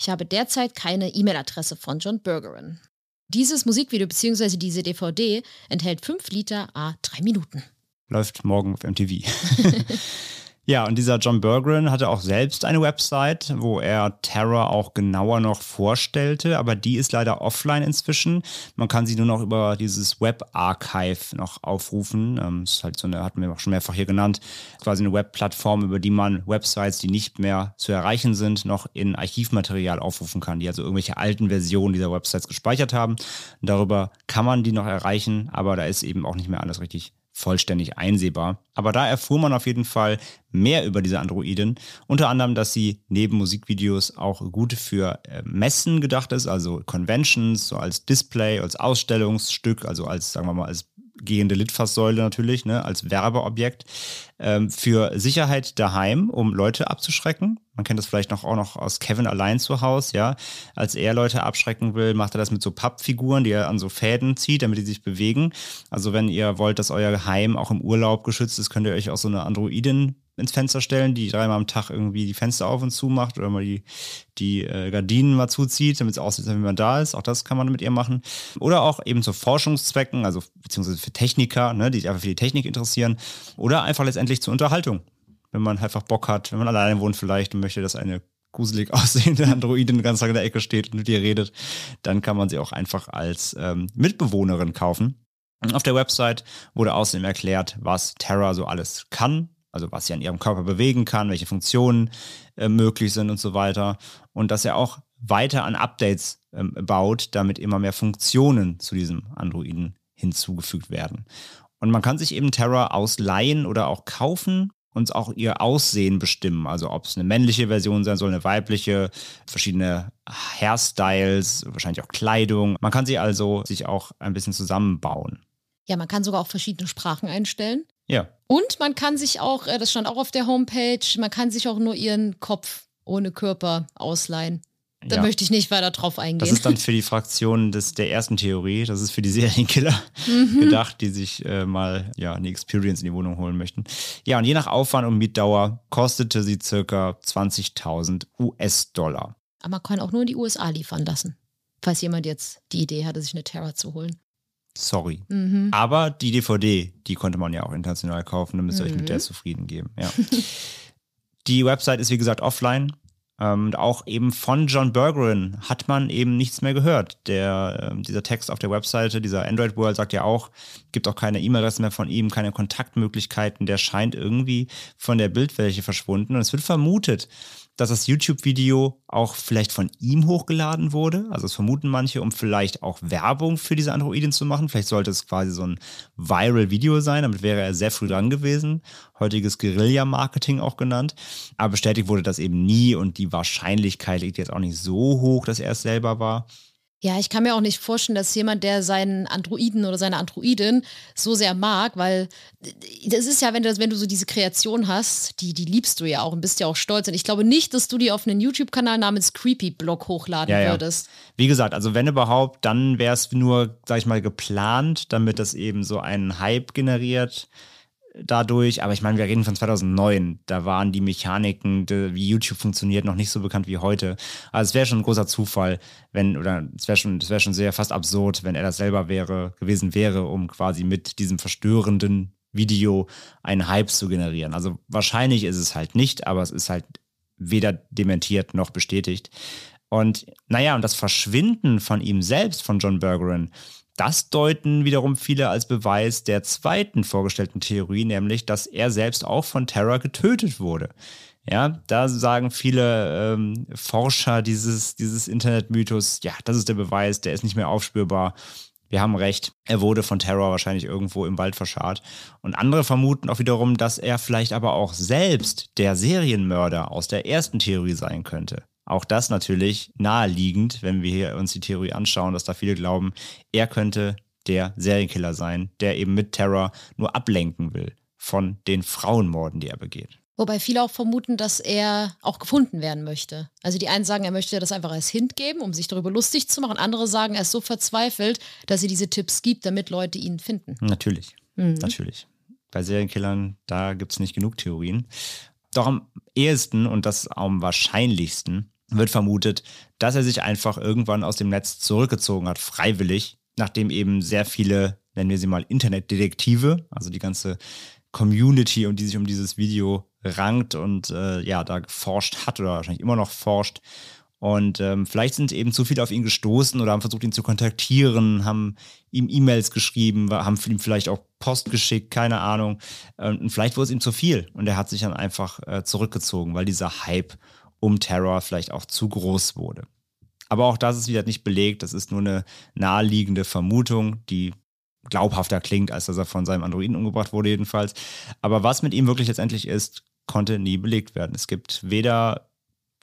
Ich habe derzeit keine E-Mail-Adresse von John Bergeron. Dieses Musikvideo bzw. diese DVD enthält 5 Liter a 3 Minuten. Läuft morgen auf MTV. Ja, und dieser John Bergeron hatte auch selbst eine Website, wo er Terror auch genauer noch vorstellte, aber die ist leider offline inzwischen. Man kann sie nur noch über dieses Web-Archive noch aufrufen. Das ähm, ist halt so eine, hatten wir auch schon mehrfach hier genannt, quasi eine Webplattform, über die man Websites, die nicht mehr zu erreichen sind, noch in Archivmaterial aufrufen kann, die also irgendwelche alten Versionen dieser Websites gespeichert haben. Darüber kann man die noch erreichen, aber da ist eben auch nicht mehr alles richtig vollständig einsehbar. Aber da erfuhr man auf jeden Fall mehr über diese Androidin. Unter anderem, dass sie neben Musikvideos auch gut für äh, Messen gedacht ist, also Conventions, so als Display, als Ausstellungsstück, also als, sagen wir mal, als gehende Litfaßsäule natürlich, ne, als Werbeobjekt ähm, für Sicherheit daheim, um Leute abzuschrecken. Man kennt das vielleicht noch auch noch aus Kevin allein zu Hause, ja. Als er Leute abschrecken will, macht er das mit so Pappfiguren, die er an so Fäden zieht, damit die sich bewegen. Also wenn ihr wollt, dass euer Heim auch im Urlaub geschützt ist, könnt ihr euch auch so eine Androidin ins Fenster stellen, die dreimal am Tag irgendwie die Fenster auf und zu macht oder mal die, die äh, Gardinen mal zuzieht, damit es aussieht, wie man da ist. Auch das kann man mit ihr machen. Oder auch eben zu Forschungszwecken, also beziehungsweise für Techniker, ne, die sich einfach für die Technik interessieren. Oder einfach letztendlich zur Unterhaltung. Wenn man einfach Bock hat, wenn man alleine wohnt vielleicht und möchte, dass eine gruselig aussehende Androidin ganzen Tag in der Ecke steht und mit ihr redet, dann kann man sie auch einfach als ähm, Mitbewohnerin kaufen. Auf der Website wurde außerdem erklärt, was Terra so alles kann, also was sie an ihrem Körper bewegen kann, welche Funktionen äh, möglich sind und so weiter. Und dass er auch weiter an Updates ähm, baut, damit immer mehr Funktionen zu diesem Androiden hinzugefügt werden. Und man kann sich eben Terra ausleihen oder auch kaufen und auch ihr Aussehen bestimmen. Also ob es eine männliche Version sein soll, eine weibliche, verschiedene Hairstyles, wahrscheinlich auch Kleidung. Man kann sie also sich auch ein bisschen zusammenbauen. Ja, man kann sogar auch verschiedene Sprachen einstellen. Ja. Und man kann sich auch, äh, das stand auch auf der Homepage, man kann sich auch nur ihren Kopf ohne Körper ausleihen. Da ja. möchte ich nicht weiter drauf eingehen. Das ist dann für die Fraktion des, der ersten Theorie, das ist für die Serienkiller mhm. gedacht, die sich äh, mal ja, eine Experience in die Wohnung holen möchten. Ja, und je nach Aufwand und Mietdauer kostete sie circa 20.000 US-Dollar. Aber man kann auch nur in die USA liefern lassen, falls jemand jetzt die Idee hatte, sich eine Terra zu holen. Sorry. Mhm. Aber die DVD, die konnte man ja auch international kaufen, dann müsst ihr mhm. euch mit der mhm. zufrieden geben. Ja. die Website ist wie gesagt offline. Ähm, und auch eben von John Bergeron hat man eben nichts mehr gehört. Der, äh, dieser Text auf der Webseite, dieser Android World sagt ja auch, gibt auch keine E-Mail-Adresse mehr von ihm, keine Kontaktmöglichkeiten. Der scheint irgendwie von der Bildfläche verschwunden. Und es wird vermutet, dass das YouTube-Video auch vielleicht von ihm hochgeladen wurde. Also das vermuten manche, um vielleicht auch Werbung für diese Androidin zu machen. Vielleicht sollte es quasi so ein Viral-Video sein, damit wäre er sehr früh dran gewesen. Heutiges Guerilla-Marketing auch genannt. Aber bestätigt wurde das eben nie und die Wahrscheinlichkeit liegt jetzt auch nicht so hoch, dass er es selber war. Ja, ich kann mir auch nicht vorstellen, dass jemand, der seinen Androiden oder seine Androidin so sehr mag, weil das ist ja, wenn du, wenn du so diese Kreation hast, die, die liebst du ja auch und bist ja auch stolz. Und ich glaube nicht, dass du die auf einen YouTube-Kanal namens Creepy Blog hochladen Ja, ja. würdest. Wie gesagt, also wenn überhaupt, dann wäre es nur, sag ich mal, geplant, damit das eben so einen Hype generiert dadurch. Aber ich meine, wir reden von 2009. Da waren die Mechaniken, wie YouTube funktioniert, noch nicht so bekannt wie heute. Also es wäre schon ein großer Zufall, wenn, oder es wäre schon, es schon sehr fast absurd, wenn er das selber wäre, gewesen wäre, um quasi mit diesem verstörenden Video einen Hype zu generieren. Also wahrscheinlich ist es halt nicht, aber es ist halt weder dementiert noch bestätigt. Und naja, und das Verschwinden von ihm selbst, von John Bergeron, das deuten wiederum viele als Beweis der zweiten vorgestellten Theorie, nämlich, dass er selbst auch von Terror getötet wurde. Ja, da sagen viele ähm, Forscher dieses, dieses Internetmythos, ja, das ist der Beweis, der ist nicht mehr aufspürbar. Wir haben recht, er wurde von Terror wahrscheinlich irgendwo im Wald verscharrt. Und andere vermuten auch wiederum, dass er vielleicht aber auch selbst der Serienmörder aus der ersten Theorie sein könnte. Auch das natürlich naheliegend, wenn wir hier uns die Theorie anschauen, dass da viele glauben, er könnte der Serienkiller sein, der eben mit Terror nur ablenken will von den Frauenmorden, die er begeht. Wobei viele auch vermuten, dass er auch gefunden werden möchte. Also die einen sagen, er möchte das einfach als Hint geben, um sich darüber lustig zu machen. Andere sagen, er ist so verzweifelt, dass er diese Tipps gibt, damit Leute ihn finden. Natürlich, Mhm. natürlich. Bei Serienkillern, da gibt es nicht genug Theorien. Doch am ehesten und das am wahrscheinlichsten wird vermutet, dass er sich einfach irgendwann aus dem Netz zurückgezogen hat, freiwillig, nachdem eben sehr viele, nennen wir sie mal Internetdetektive, also die ganze Community, um die sich um dieses Video rankt und äh, ja, da geforscht hat oder wahrscheinlich immer noch forscht. Und ähm, vielleicht sind eben zu viele auf ihn gestoßen oder haben versucht, ihn zu kontaktieren, haben ihm E-Mails geschrieben, haben ihm vielleicht auch Post geschickt, keine Ahnung. Und vielleicht wurde es ihm zu viel und er hat sich dann einfach äh, zurückgezogen, weil dieser Hype um Terror vielleicht auch zu groß wurde. Aber auch das ist wieder nicht belegt, das ist nur eine naheliegende Vermutung, die glaubhafter klingt, als dass er von seinem Androiden umgebracht wurde jedenfalls. Aber was mit ihm wirklich letztendlich ist, konnte nie belegt werden. Es gibt weder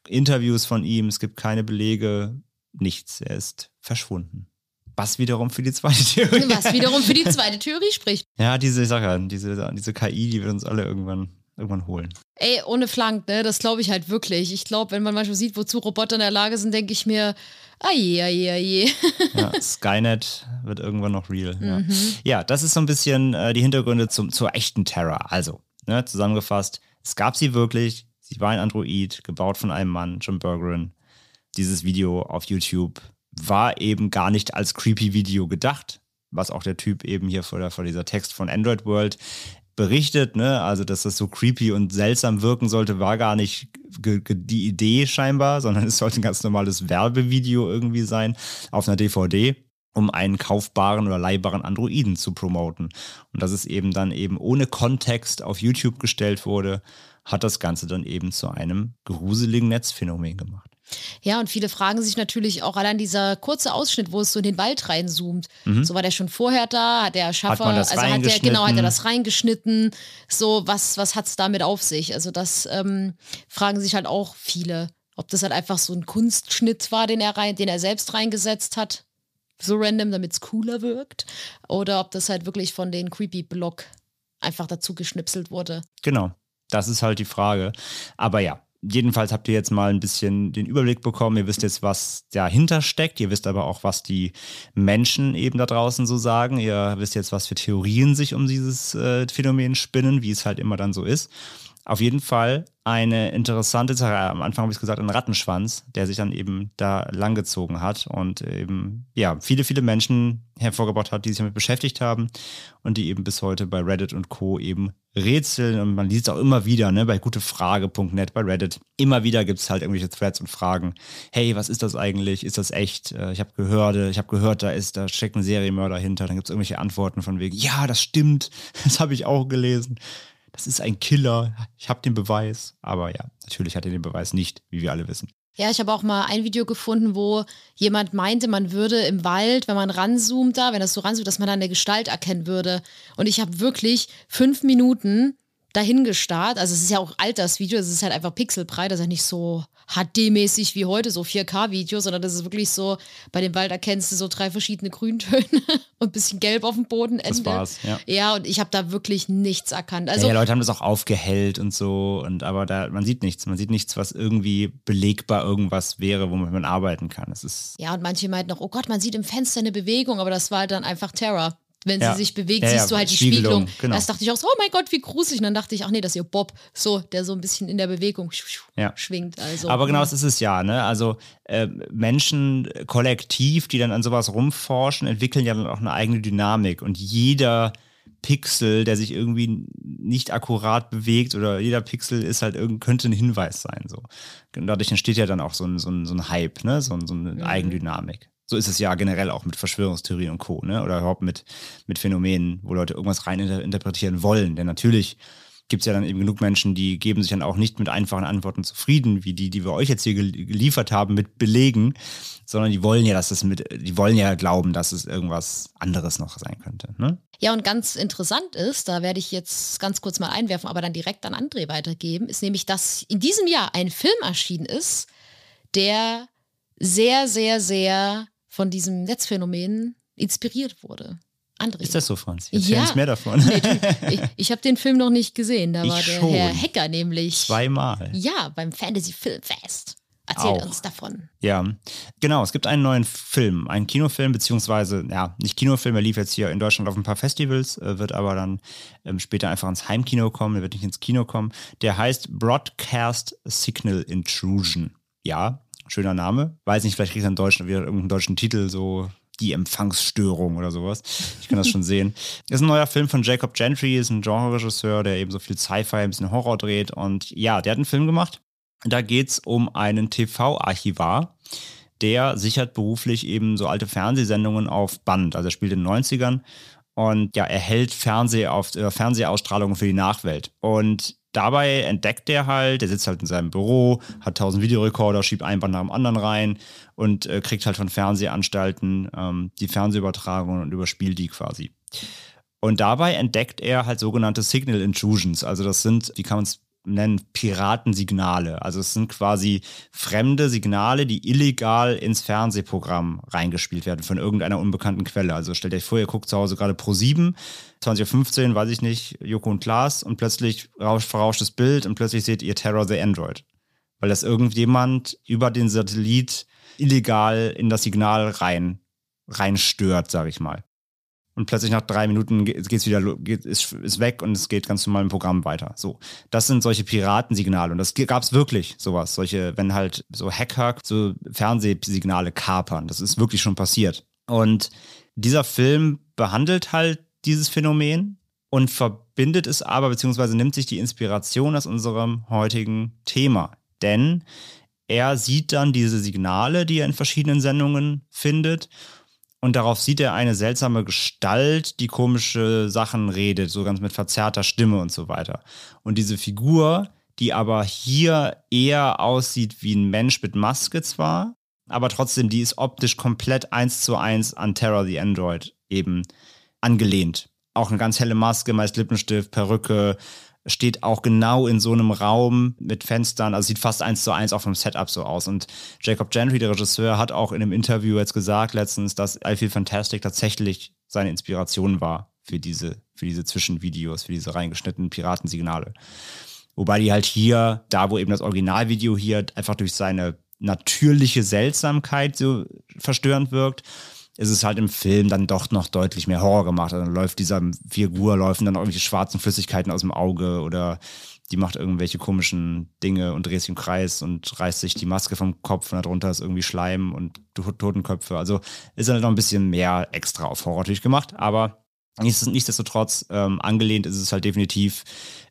Interviews von ihm, es gibt keine Belege, nichts. Er ist verschwunden. Was wiederum für die zweite Theorie. Was wiederum für die zweite Theorie spricht. Ja, diese Sache, diese, diese KI, die wird uns alle irgendwann, irgendwann holen. Ey, ohne Flank, ne? Das glaube ich halt wirklich. Ich glaube, wenn man manchmal sieht, wozu Roboter in der Lage sind, denke ich mir, aje, aje, aje. Ja, Skynet wird irgendwann noch real. Ja, ja das ist so ein bisschen äh, die Hintergründe zum, zur echten Terror. Also, ne, zusammengefasst, es gab sie wirklich. Sie war ein Android, gebaut von einem Mann, John Bergeron. Dieses Video auf YouTube war eben gar nicht als creepy Video gedacht, was auch der Typ eben hier vor, der, vor dieser Text von Android World berichtet, ne? Also, dass das so creepy und seltsam wirken sollte, war gar nicht die Idee scheinbar, sondern es sollte ein ganz normales Werbevideo irgendwie sein auf einer DVD, um einen kaufbaren oder leihbaren Androiden zu promoten. Und dass es eben dann eben ohne Kontext auf YouTube gestellt wurde, hat das Ganze dann eben zu einem gruseligen Netzphänomen gemacht. Ja, und viele fragen sich natürlich auch allein dieser kurze Ausschnitt, wo es so in den Wald reinzoomt. So war der schon vorher da, hat der Schaffer, Mhm. also hat der, genau, hat er das reingeschnitten. So, was, was hat es damit auf sich? Also, das ähm, fragen sich halt auch viele. Ob das halt einfach so ein Kunstschnitt war, den er rein, den er selbst reingesetzt hat. So random, damit es cooler wirkt. Oder ob das halt wirklich von den Creepy Block einfach dazu geschnipselt wurde. Genau, das ist halt die Frage. Aber ja, jedenfalls habt ihr jetzt mal ein bisschen den Überblick bekommen. Ihr wisst jetzt, was dahinter steckt. Ihr wisst aber auch, was die Menschen eben da draußen so sagen. Ihr wisst jetzt, was für Theorien sich um dieses äh, Phänomen spinnen, wie es halt immer dann so ist. Auf jeden Fall eine interessante Sache. Am Anfang habe ich gesagt, ein Rattenschwanz, der sich dann eben da langgezogen hat und eben, ja, viele, viele Menschen hervorgebracht hat, die sich damit beschäftigt haben und die eben bis heute bei Reddit und Co. eben rätseln. Und man liest auch immer wieder, ne, bei gutefrage.net, bei Reddit. Immer wieder gibt es halt irgendwelche Threads und Fragen. Hey, was ist das eigentlich? Ist das echt? Äh, Ich habe gehört, ich habe gehört, da ist, da steckt ein Serienmörder hinter. Dann gibt es irgendwelche Antworten von wegen, ja, das stimmt. Das habe ich auch gelesen das ist ein Killer, ich habe den Beweis. Aber ja, natürlich hat er den Beweis nicht, wie wir alle wissen. Ja, ich habe auch mal ein Video gefunden, wo jemand meinte, man würde im Wald, wenn man ranzoomt da, wenn das so ranzoomt, dass man dann eine Gestalt erkennen würde. Und ich habe wirklich fünf Minuten dahingestarrt. Also es ist ja auch Altersvideo, es ist halt einfach pixelbreit, das ist ja nicht so HD-mäßig wie heute, so 4K-Video, sondern das ist wirklich so, bei dem Wald erkennst du so drei verschiedene Grüntöne und ein bisschen Gelb auf dem Boden. Das war's, ja. Ja, und ich habe da wirklich nichts erkannt. Also ja, Leute haben das auch aufgehellt und so, und aber da, man sieht nichts. Man sieht nichts, was irgendwie belegbar irgendwas wäre, womit man arbeiten kann. Es ist ja, und manche meinten noch, oh Gott, man sieht im Fenster eine Bewegung, aber das war halt dann einfach Terror. Wenn Ja. sie sich bewegt, Ja, siehst du halt die Spiegelung, Spiegelung. genau. Erst dachte ich auch so, oh mein Gott, wie gruselig. Und dann dachte ich, ach nee, das ist ihr Bob, so, der so ein bisschen in der Bewegung Ja. schwingt. Also, Aber genau das ist es ja, ne? Also äh, Menschen äh, kollektiv, die dann an sowas rumforschen, entwickeln ja dann auch eine eigene Dynamik. Und jeder Pixel, der sich irgendwie nicht akkurat bewegt oder jeder Pixel ist halt irgend, könnte ein Hinweis sein. So. Und dadurch entsteht ja dann auch so ein, so ein, so ein Hype, ne? So, ein- so eine Eigendynamik. So ist es ja generell auch mit Verschwörungstheorien und Co., ne? Oder überhaupt mit, mit Phänomenen, wo Leute irgendwas rein inter interpretieren wollen. Denn natürlich gibt es ja dann eben genug Menschen, die geben sich dann auch nicht mit einfachen Antworten zufrieden, wie die, die wir euch jetzt hier gel- geliefert haben, mit Belegen, sondern die wollen ja, dass es mit, die wollen ja glauben, dass es irgendwas anderes noch sein könnte. Ne? Ja, und ganz interessant ist, da werde ich jetzt ganz kurz mal einwerfen, aber dann direkt an André weitergeben, ist nämlich, dass in diesem Jahr ein Film erschienen ist, der sehr, sehr, sehr von diesem Netzphänomen inspiriert wurde. André. Ist das so, Franz? Erzähl Ja. uns mehr davon. Nee, du, ich ich habe den Film noch nicht gesehen. Da Ich war der schon. Herr Hacker nämlich. Zweimal. Ja, beim Fantasy Filmfest. Erzählt Auch. uns davon. Ja, genau. Es gibt einen neuen Film, einen Kinofilm, beziehungsweise, ja, nicht Kinofilm, er lief jetzt hier in Deutschland auf ein paar Festivals, äh, wird aber dann ähm, später einfach ins Heimkino kommen, der wird nicht ins Kino kommen. Der heißt Broadcast Signal Intrusion. Ja, schöner Name. Weiß nicht, vielleicht kriegt er in Deutschland wieder irgendeinen deutschen Titel, so die Empfangsstörung oder sowas. Ich kann das schon sehen. Ist ein neuer Film von Jacob Gentry, ist ein Genreregisseur, der eben so viel Sci-Fi, ein bisschen Horror dreht. Und ja, der hat einen Film gemacht. Da geht es um einen TV-Archivar, der sichert beruflich eben so alte Fernsehsendungen auf Band. Also er spielt in den 90ern und ja, er hält Fernseh auf, äh, Fernsehausstrahlungen für die Nachwelt. Und dabei entdeckt er halt, der sitzt halt in seinem Büro, hat tausend Videorekorder, schiebt ein Band nach dem anderen rein und äh, kriegt halt von Fernsehanstalten ähm, die Fernsehübertragungen und überspielt die quasi. Und dabei entdeckt er halt sogenannte Signal Intrusions. Also das sind, wie kann man es nennen, Piratensignale. Also es sind quasi fremde Signale, die illegal ins Fernsehprogramm reingespielt werden von irgendeiner unbekannten Quelle. Also stellt euch vor, ihr guckt zu Hause gerade Pro 7, 20.15 Uhr, weiß ich nicht, Joko und Klaas und plötzlich rauscht, verrauscht das Bild und plötzlich seht ihr Terror the Android. Weil das irgendjemand über den Satellit illegal in das Signal rein, rein stört, sag ich mal. Und plötzlich nach drei Minuten geht es wieder, geht, ist, ist weg und es geht ganz normal im Programm weiter. So, das sind solche Piratensignale und das gab es wirklich, sowas. Solche, wenn halt so Hacker so Fernsehsignale kapern. Das ist wirklich schon passiert. Und dieser Film behandelt halt dieses Phänomen und verbindet es aber, beziehungsweise nimmt sich die Inspiration aus unserem heutigen Thema. Denn er sieht dann diese Signale, die er in verschiedenen Sendungen findet und darauf sieht er eine seltsame Gestalt, die komische Sachen redet, so ganz mit verzerrter Stimme und so weiter. Und diese Figur, die aber hier eher aussieht wie ein Mensch mit Maske zwar, aber trotzdem, die ist optisch komplett eins zu eins an Terror the Android eben angelehnt. Auch eine ganz helle Maske, meist Lippenstift, Perücke, steht auch genau in so einem Raum mit Fenstern, also sieht fast eins zu eins auch vom Setup so aus. Und Jacob Gentry, der Regisseur, hat auch in einem Interview jetzt gesagt letztens, dass I Feel Fantastic tatsächlich seine Inspiration war für diese, für diese Zwischenvideos, für diese reingeschnittenen Piratensignale. Wobei die halt hier, da wo eben das Originalvideo hier einfach durch seine natürliche Seltsamkeit so verstörend wirkt, ist es halt im Film dann doch noch deutlich mehr Horror gemacht. Also dann läuft dieser Figur, laufen dann irgendwelche schwarzen Flüssigkeiten aus dem Auge oder die macht irgendwelche komischen Dinge und dreht sich im Kreis und reißt sich die Maske vom Kopf und darunter ist irgendwie Schleim und To- Totenköpfe. Also ist dann noch ein bisschen mehr extra auf Horror natürlich gemacht, aber Nichtsdest- Nichtsdestotrotz, ähm, angelehnt ist es halt definitiv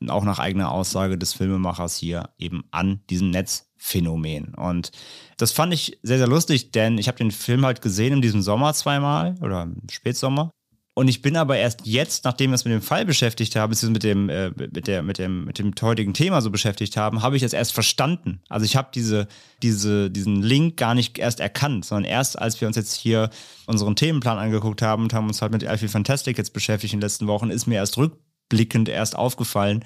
auch nach eigener Aussage des Filmemachers hier eben an diesem Netzphänomen. Und das fand ich sehr, sehr lustig, denn ich habe den Film halt gesehen in diesem Sommer zweimal oder im Spätsommer. Und ich bin aber erst jetzt, nachdem wir uns mit dem Fall beschäftigt haben, beziehungsweise mit dem, äh, mit, der, mit, dem, mit dem heutigen Thema so beschäftigt haben, habe ich das erst verstanden. Also ich habe diese, diese, diesen Link gar nicht erst erkannt, sondern erst als wir uns jetzt hier unseren Themenplan angeguckt haben und haben uns halt mit Alfie Fantastic jetzt beschäftigt in den letzten Wochen, ist mir erst rückblickend erst aufgefallen,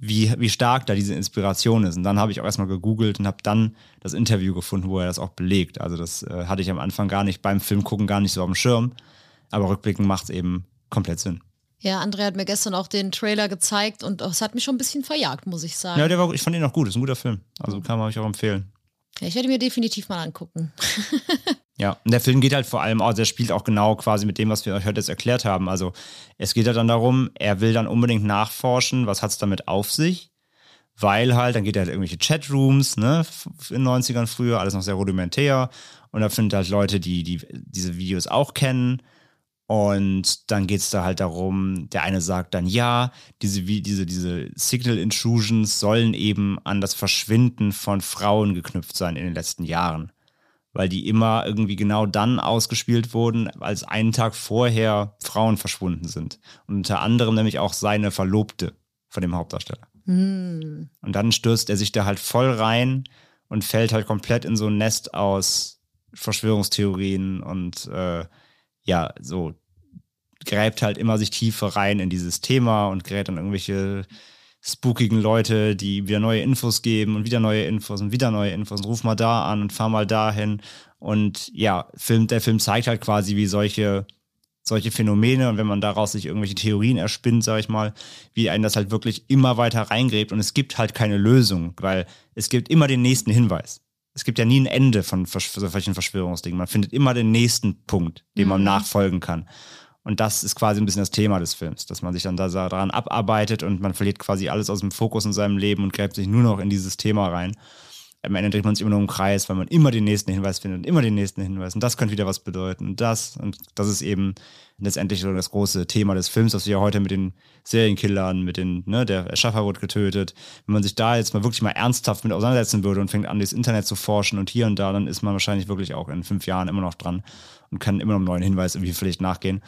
wie, wie stark da diese Inspiration ist. Und dann habe ich auch erstmal gegoogelt und habe dann das Interview gefunden, wo er das auch belegt. Also das äh, hatte ich am Anfang gar nicht beim Film gucken gar nicht so auf dem Schirm. Aber rückblickend macht es eben komplett Sinn. Ja, André hat mir gestern auch den Trailer gezeigt und es hat mich schon ein bisschen verjagt, muss ich sagen. Ja, der war, ich fand ihn auch gut. Ist ein guter Film. Also kann man euch auch empfehlen. Ja, ich werde mir definitiv mal angucken. Ja, und der Film geht halt vor allem auch, der spielt auch genau quasi mit dem, was wir euch heute jetzt erklärt haben. Also es geht halt dann darum, er will dann unbedingt nachforschen, was hat es damit auf sich, weil halt, dann geht er halt irgendwelche Chatrooms, ne, in den 90ern früher, alles noch sehr rudimentär und da findet halt Leute, die, die diese Videos auch kennen und dann geht es da halt darum, der eine sagt dann, ja, diese, diese, diese Signal Intrusions sollen eben an das Verschwinden von Frauen geknüpft sein in den letzten Jahren weil die immer irgendwie genau dann ausgespielt wurden, als einen Tag vorher Frauen verschwunden sind. Und unter anderem nämlich auch seine Verlobte von dem Hauptdarsteller. Hm. Und dann stürzt er sich da halt voll rein und fällt halt komplett in so ein Nest aus Verschwörungstheorien und äh, ja, so gräbt halt immer sich tiefer rein in dieses Thema und gerät dann irgendwelche spookigen Leute, die wieder neue Infos geben und wieder neue Infos und wieder neue Infos und ruf mal da an und fahr mal dahin. Und ja, Film, der Film zeigt halt quasi, wie solche, solche Phänomene und wenn man daraus sich irgendwelche Theorien erspinnt, sag ich mal, wie einen das halt wirklich immer weiter reingräbt und es gibt halt keine Lösung, weil es gibt immer den nächsten Hinweis. Es gibt ja nie ein Ende von solchen Verschwörungsdingen. Man findet immer den nächsten Punkt, dem man Mhm. nachfolgen kann. Und das ist quasi ein bisschen das Thema des Films, dass man sich dann da daran abarbeitet und man verliert quasi alles aus dem Fokus in seinem Leben und gräbt sich nur noch in dieses Thema rein. Am Ende dreht man sich immer nur im Kreis, weil man immer den nächsten Hinweis findet und immer den nächsten Hinweis. Und das könnte wieder was bedeuten. Und das, und das ist eben letztendlich so das große Thema des Films, was wir ja heute mit den Serienkillern, mit den, ne, der Erschaffer wurde getötet. Wenn man sich da jetzt mal wirklich mal ernsthaft mit auseinandersetzen würde und fängt an, das Internet zu forschen und hier und da, dann ist man wahrscheinlich wirklich auch in fünf Jahren immer noch dran und kann immer noch einen neuen Hinweis irgendwie vielleicht nachgehen.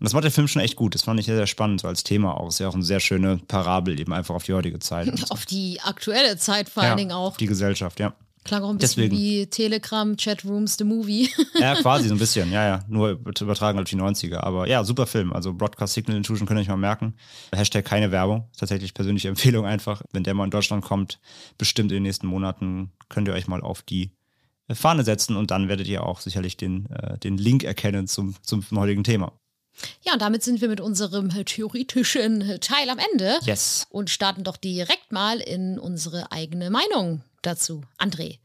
Und das macht der Film schon echt gut. Das fand ich sehr, sehr spannend, als Thema auch. Ist ja auch eine sehr schöne Parabel eben einfach auf die heutige Zeit. So. Auf die aktuelle Zeit vor allen ja, Dingen auch. auf Die Gesellschaft, ja. Klang auch ein bisschen deswegen. wie Telegram, Chatrooms, The Movie. Ja, quasi so ein bisschen, ja, ja. Nur übertragen auf die 90er. Aber ja, super Film. Also Broadcast Signal Intrusion könnt ihr euch mal merken. Hashtag keine Werbung. Tatsächlich persönliche Empfehlung einfach. Wenn der mal in Deutschland kommt, bestimmt in den nächsten Monaten, könnt ihr euch mal auf die Fahne setzen und dann werdet ihr auch sicherlich den, äh, den Link erkennen zum, zum heutigen Thema. Ja, und damit sind wir mit unserem theoretischen Teil am Ende Yes. und starten doch direkt mal in unsere eigene Meinung dazu. André,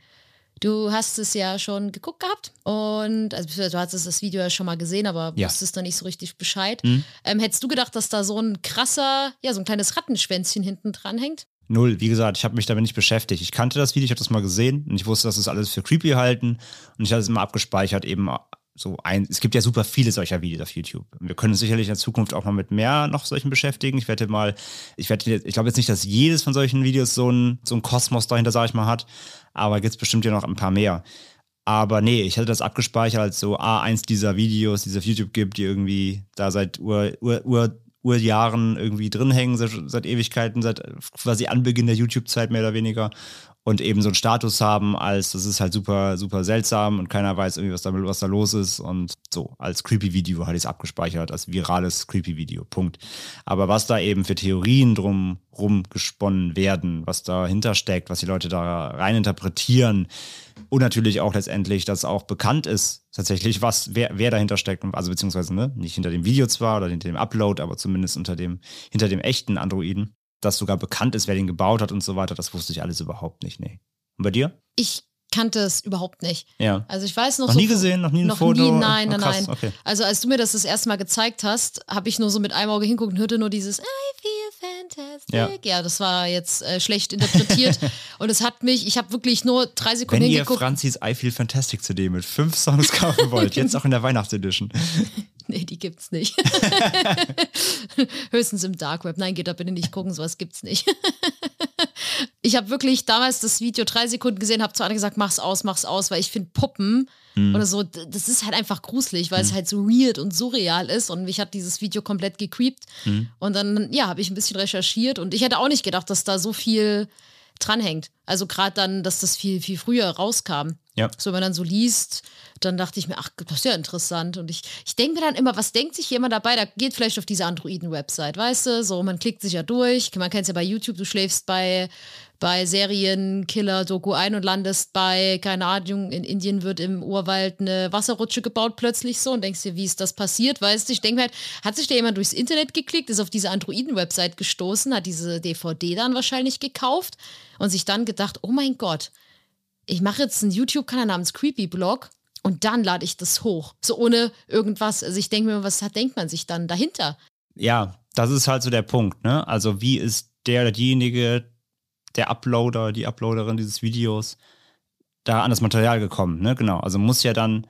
du hast es ja schon geguckt gehabt und also du hattest das Video ja schon mal gesehen, aber Ja. wusstest da nicht so richtig Bescheid. Mhm. Ähm, hättest du gedacht, dass da so ein krasser, ja, so ein kleines Rattenschwänzchen hinten dran hängt? Null, wie gesagt, ich habe mich damit nicht beschäftigt. Ich kannte das Video, ich habe das mal gesehen und ich wusste, dass das alles für creepy halten und ich hatte es immer abgespeichert, eben so ein. Es gibt ja super viele solcher Videos auf YouTube. Wir können uns sicherlich in der Zukunft auch mal mit mehr noch solchen beschäftigen. Ich werde mal, ich werde, ich glaube jetzt nicht, dass jedes von solchen Videos so ein, so ein Kosmos dahinter, sage ich mal, hat, aber gibt es bestimmt ja noch ein paar mehr. Aber nee, ich hatte das abgespeichert als so, ah, eins dieser Videos, die es auf YouTube gibt, die irgendwie da seit Ur, Ur, Ur, Urjahren irgendwie drin hängen, seit, seit Ewigkeiten, seit quasi Anbeginn der YouTube-Zeit mehr oder weniger. Und eben so einen Status haben, als das ist halt super, super seltsam und keiner weiß irgendwie, was da, was da los ist. Und so, als Creepy-Video hatte ich es abgespeichert, als virales Creepy-Video. Punkt. Aber was da eben für Theorien drum rum gesponnen werden, was dahinter steckt, was die Leute da rein interpretieren, und natürlich auch letztendlich, dass auch bekannt ist, tatsächlich, was, wer, wer dahinter steckt. Also beziehungsweise, ne, nicht hinter dem Video zwar oder hinter dem Upload, aber zumindest unter dem, hinter dem echten Androiden, dass sogar bekannt ist, wer den gebaut hat und so weiter, das wusste ich alles überhaupt nicht, nee. Und bei dir? Ich kannte es überhaupt nicht. Ja. Also ich weiß noch, Noch so nie gesehen, noch nie ein noch Foto? Nie, nein, Oh, nein, nein. Okay. Also als du mir das das erste Mal gezeigt hast, habe ich nur so mit einem Auge hinguckt und hörte nur dieses I feel fantastic. Ja, das war jetzt äh, schlecht interpretiert und es hat mich, ich habe wirklich nur drei Sekunden Wenn ihr hingeguckt. Franzis I Feel Fantastic CD mit fünf Songs kaufen wollt, jetzt auch in der Weihnachtsedition. Nee, die gibt's nicht. Höchstens im Dark Web. Nein, geht da bitte nicht gucken, sowas gibt's nicht. ich habe wirklich damals das Video drei Sekunden gesehen, habe zu Anne gesagt, mach's aus, mach's aus, weil ich finde Puppen oder so, das ist halt einfach gruselig, weil es halt so weird und surreal ist und mich hat dieses Video komplett gecreept. Und dann, ja, habe ich ein bisschen recherchiert und ich hätte auch nicht gedacht, dass da so viel dranhängt. Also gerade dann, dass das viel, viel früher rauskam. Ja. So, wenn man dann so liest, dann dachte ich mir, ach, das ist ja interessant. Und ich, ich denke mir dann immer, was denkt sich jemand dabei? Da geht vielleicht auf diese Androiden-Website, weißt du? So, man klickt sich ja durch. Man kennt es ja bei YouTube, du schläfst bei, bei Serienkiller-Doku ein und landest bei, keine Ahnung, in Indien wird im Urwald eine Wasserrutsche gebaut plötzlich so und denkst dir, wie ist das passiert? Weißt du, ich denke mir halt, hat sich da jemand durchs Internet geklickt, ist auf diese Androiden-Website gestoßen, hat diese DVD dann wahrscheinlich gekauft und sich dann gedacht, oh mein Gott, ich mache jetzt einen YouTube-Kanal namens Creepy Blog und dann lade ich das hoch. So ohne irgendwas. Also ich denke mir, was denkt man sich dann dahinter? Ja, das ist halt so der Punkt, ne? Also wie ist der oder diejenige, der Uploader, die Uploaderin dieses Videos da an das Material gekommen, ne? Genau. Also muss ja dann,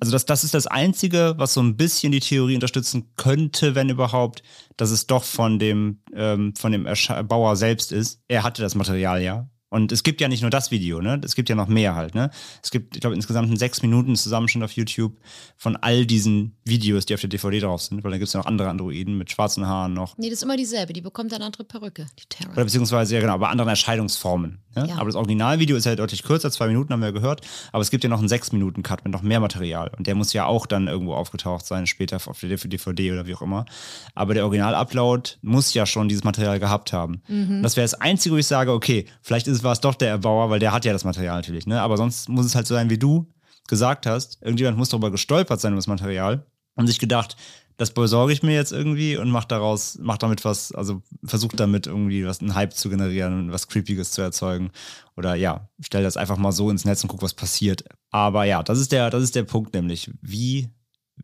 also das, das ist das Einzige, was so ein bisschen die Theorie unterstützen könnte, wenn überhaupt, dass es doch von dem, ähm, von dem Bauer selbst ist. Er hatte das Material ja. Und es gibt ja nicht nur das Video, ne? Es gibt ja noch mehr halt, ne? Es gibt, ich glaube, insgesamt einen sechs Minuten Zusammenschnitt auf YouTube von all diesen Videos, die auf der DVD drauf sind, weil dann gibt es ja noch andere Androiden mit schwarzen Haaren noch. Nee, das ist immer dieselbe. Die bekommt dann andere Perücke, die Terror. Oder beziehungsweise, ja genau, bei anderen Erscheinungsformen. Ne? Ja. Aber das Originalvideo ist ja deutlich kürzer, zwei Minuten haben wir ja gehört. Aber es gibt ja noch einen sechs Minuten Cut mit noch mehr Material. Und der muss ja auch dann irgendwo aufgetaucht sein, später auf der DVD oder wie auch immer. Aber der Original-Upload muss ja schon dieses Material gehabt haben. Das wäre das Einzige, wo ich sage, okay, vielleicht ist, war es doch der Erbauer, weil der hat ja das Material natürlich. Ne? Aber sonst muss es halt so sein, wie du gesagt hast. Irgendjemand muss darüber gestolpert sein, über das Material. Und sich gedacht, das besorge ich mir jetzt irgendwie und mach daraus, mach damit was, also versucht damit irgendwie was, einen Hype zu generieren und was Creepiges zu erzeugen. Oder ja, stell das einfach mal so ins Netz und guck, was passiert. Aber ja, das ist der, das ist der Punkt nämlich. Wie,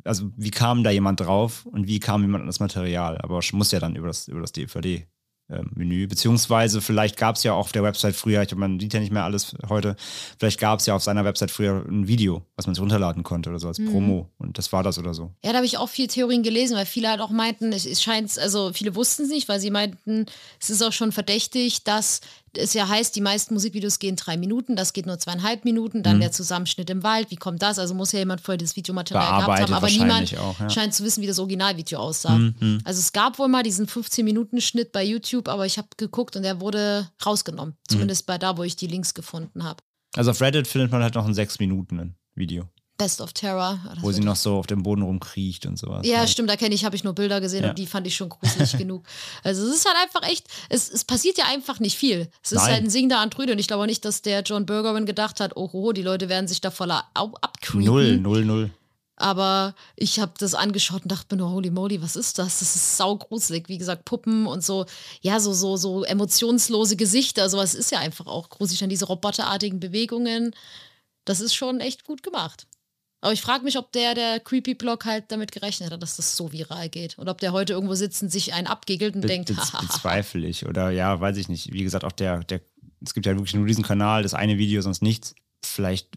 also wie kam da jemand drauf und wie kam jemand an das Material? Aber muss ja dann über das, über das DVD. Ähm, Menü, beziehungsweise vielleicht gab es ja auch auf der Website früher, ich glaube, man sieht ja nicht mehr alles heute, vielleicht gab es ja auf seiner Website früher ein Video, was man sich runterladen konnte oder so als Promo. Und das war das oder so. Ja, da habe ich auch viele Theorien gelesen, weil viele halt auch meinten, es, es scheint, also viele wussten es nicht, weil sie meinten, es ist auch schon verdächtig, dass es ja heißt, die meisten Musikvideos gehen drei Minuten, das geht nur zweieinhalb Minuten, dann der Zusammenschnitt im Wald, wie kommt das? Also muss ja jemand vorher das Videomaterial gehabt haben, aber niemand auch, ja. scheint zu wissen, wie das Originalvideo aussah. Also es gab wohl mal diesen 15-Minuten-Schnitt bei YouTube, aber ich habe geguckt und der wurde rausgenommen. Zumindest bei da, wo ich die Links gefunden habe. Also auf Reddit findet man halt noch ein sechs Minuten ein Video, Best of Terror. Ah, das wo sie noch so auf dem Boden rumkriecht und sowas. Ja, stimmt, da kenne ich, habe ich nur Bilder gesehen Ja. und die fand ich schon gruselig genug. Also es ist halt einfach echt, es, es passiert ja einfach nicht viel. Es ist Nein. halt ein singender Android und ich glaube nicht, dass der John Bergeron gedacht hat, oh, oh die Leute werden sich da voller abcreepen. Null, null, null. Aber ich habe das angeschaut und dachte mir nur, holy moly, was ist das? Das ist saugruselig. Wie gesagt, Puppen und so, ja, so, so, so emotionslose Gesichter, sowas ist ja einfach auch gruselig. Dann diese roboterartigen Bewegungen, das ist schon echt gut gemacht. Aber ich frage mich, ob der, der Creepy-Blog halt damit gerechnet hat, dass das so viral geht. Und ob der heute irgendwo sitzt und sich einen abgiggelt und Be denkt, bezweifle ich. Oder ja, weiß ich nicht. Wie gesagt, auch der, der, es gibt ja wirklich nur diesen Kanal, das eine Video, sonst nichts. Vielleicht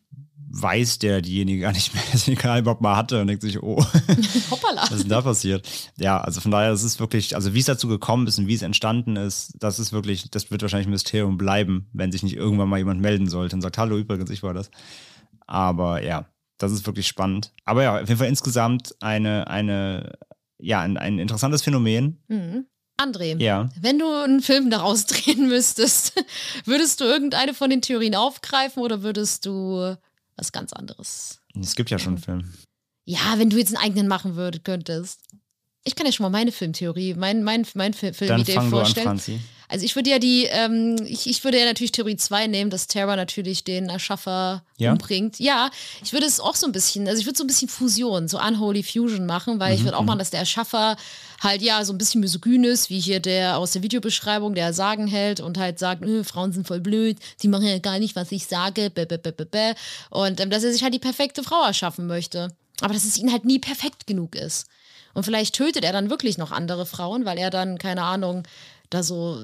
weiß der diejenige gar nicht mehr, dass er den Kanal überhaupt mal hatte und denkt sich, oh, Hoppala. was ist denn da passiert? Ja, also von daher, das ist wirklich, also wie es dazu gekommen ist und wie es entstanden ist, das ist wirklich, das wird wahrscheinlich ein Mysterium bleiben, wenn sich nicht irgendwann mal jemand melden sollte und sagt, hallo, übrigens, ich war das. Aber ja, das ist wirklich spannend. Aber ja, auf jeden Fall insgesamt eine, eine, ja, ein, ein interessantes Phänomen. Mhm. André, Ja. wenn du einen Film daraus drehen müsstest, würdest du irgendeine von den Theorien aufgreifen oder würdest du was ganz anderes? Es gibt ja schon einen Film. Ja, wenn du jetzt einen eigenen machen würdest, könntest. Ich kann ja schon mal meine Filmtheorie, mein, mein, mein Fi- Dann Filmidee fang du an, vorstellen. Franzi. Also ich würde ja die, ähm, ich, ich würde ja natürlich Theorie 2 nehmen, dass Terra natürlich den Erschaffer Ja? umbringt. Ja, ich würde es auch so ein bisschen, also ich würde so ein bisschen Fusion, so Unholy Fusion machen, weil Mhm, ich würde auch machen, dass der Erschaffer halt ja so ein bisschen misogyn ist, wie hier der aus der Videobeschreibung, der Sagen hält und halt sagt, Frauen sind voll blöd, die machen ja gar nicht, was ich sage, bäh, bäh, bäh, bäh, bäh. und ähm, dass er sich halt die perfekte Frau erschaffen möchte. Aber dass es ihn halt nie perfekt genug ist. Und vielleicht tötet er dann wirklich noch andere Frauen, weil er dann, keine Ahnung, da so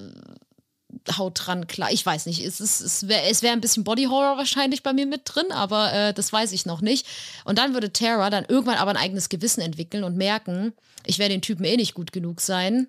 Haut dran, klar, ich weiß nicht. Es, ist, es wäre es wär ein bisschen Body Horror wahrscheinlich bei mir mit drin, aber äh, das weiß ich noch nicht. Und dann würde Tara dann irgendwann aber ein eigenes Gewissen entwickeln und merken, ich werde den Typen eh nicht gut genug sein.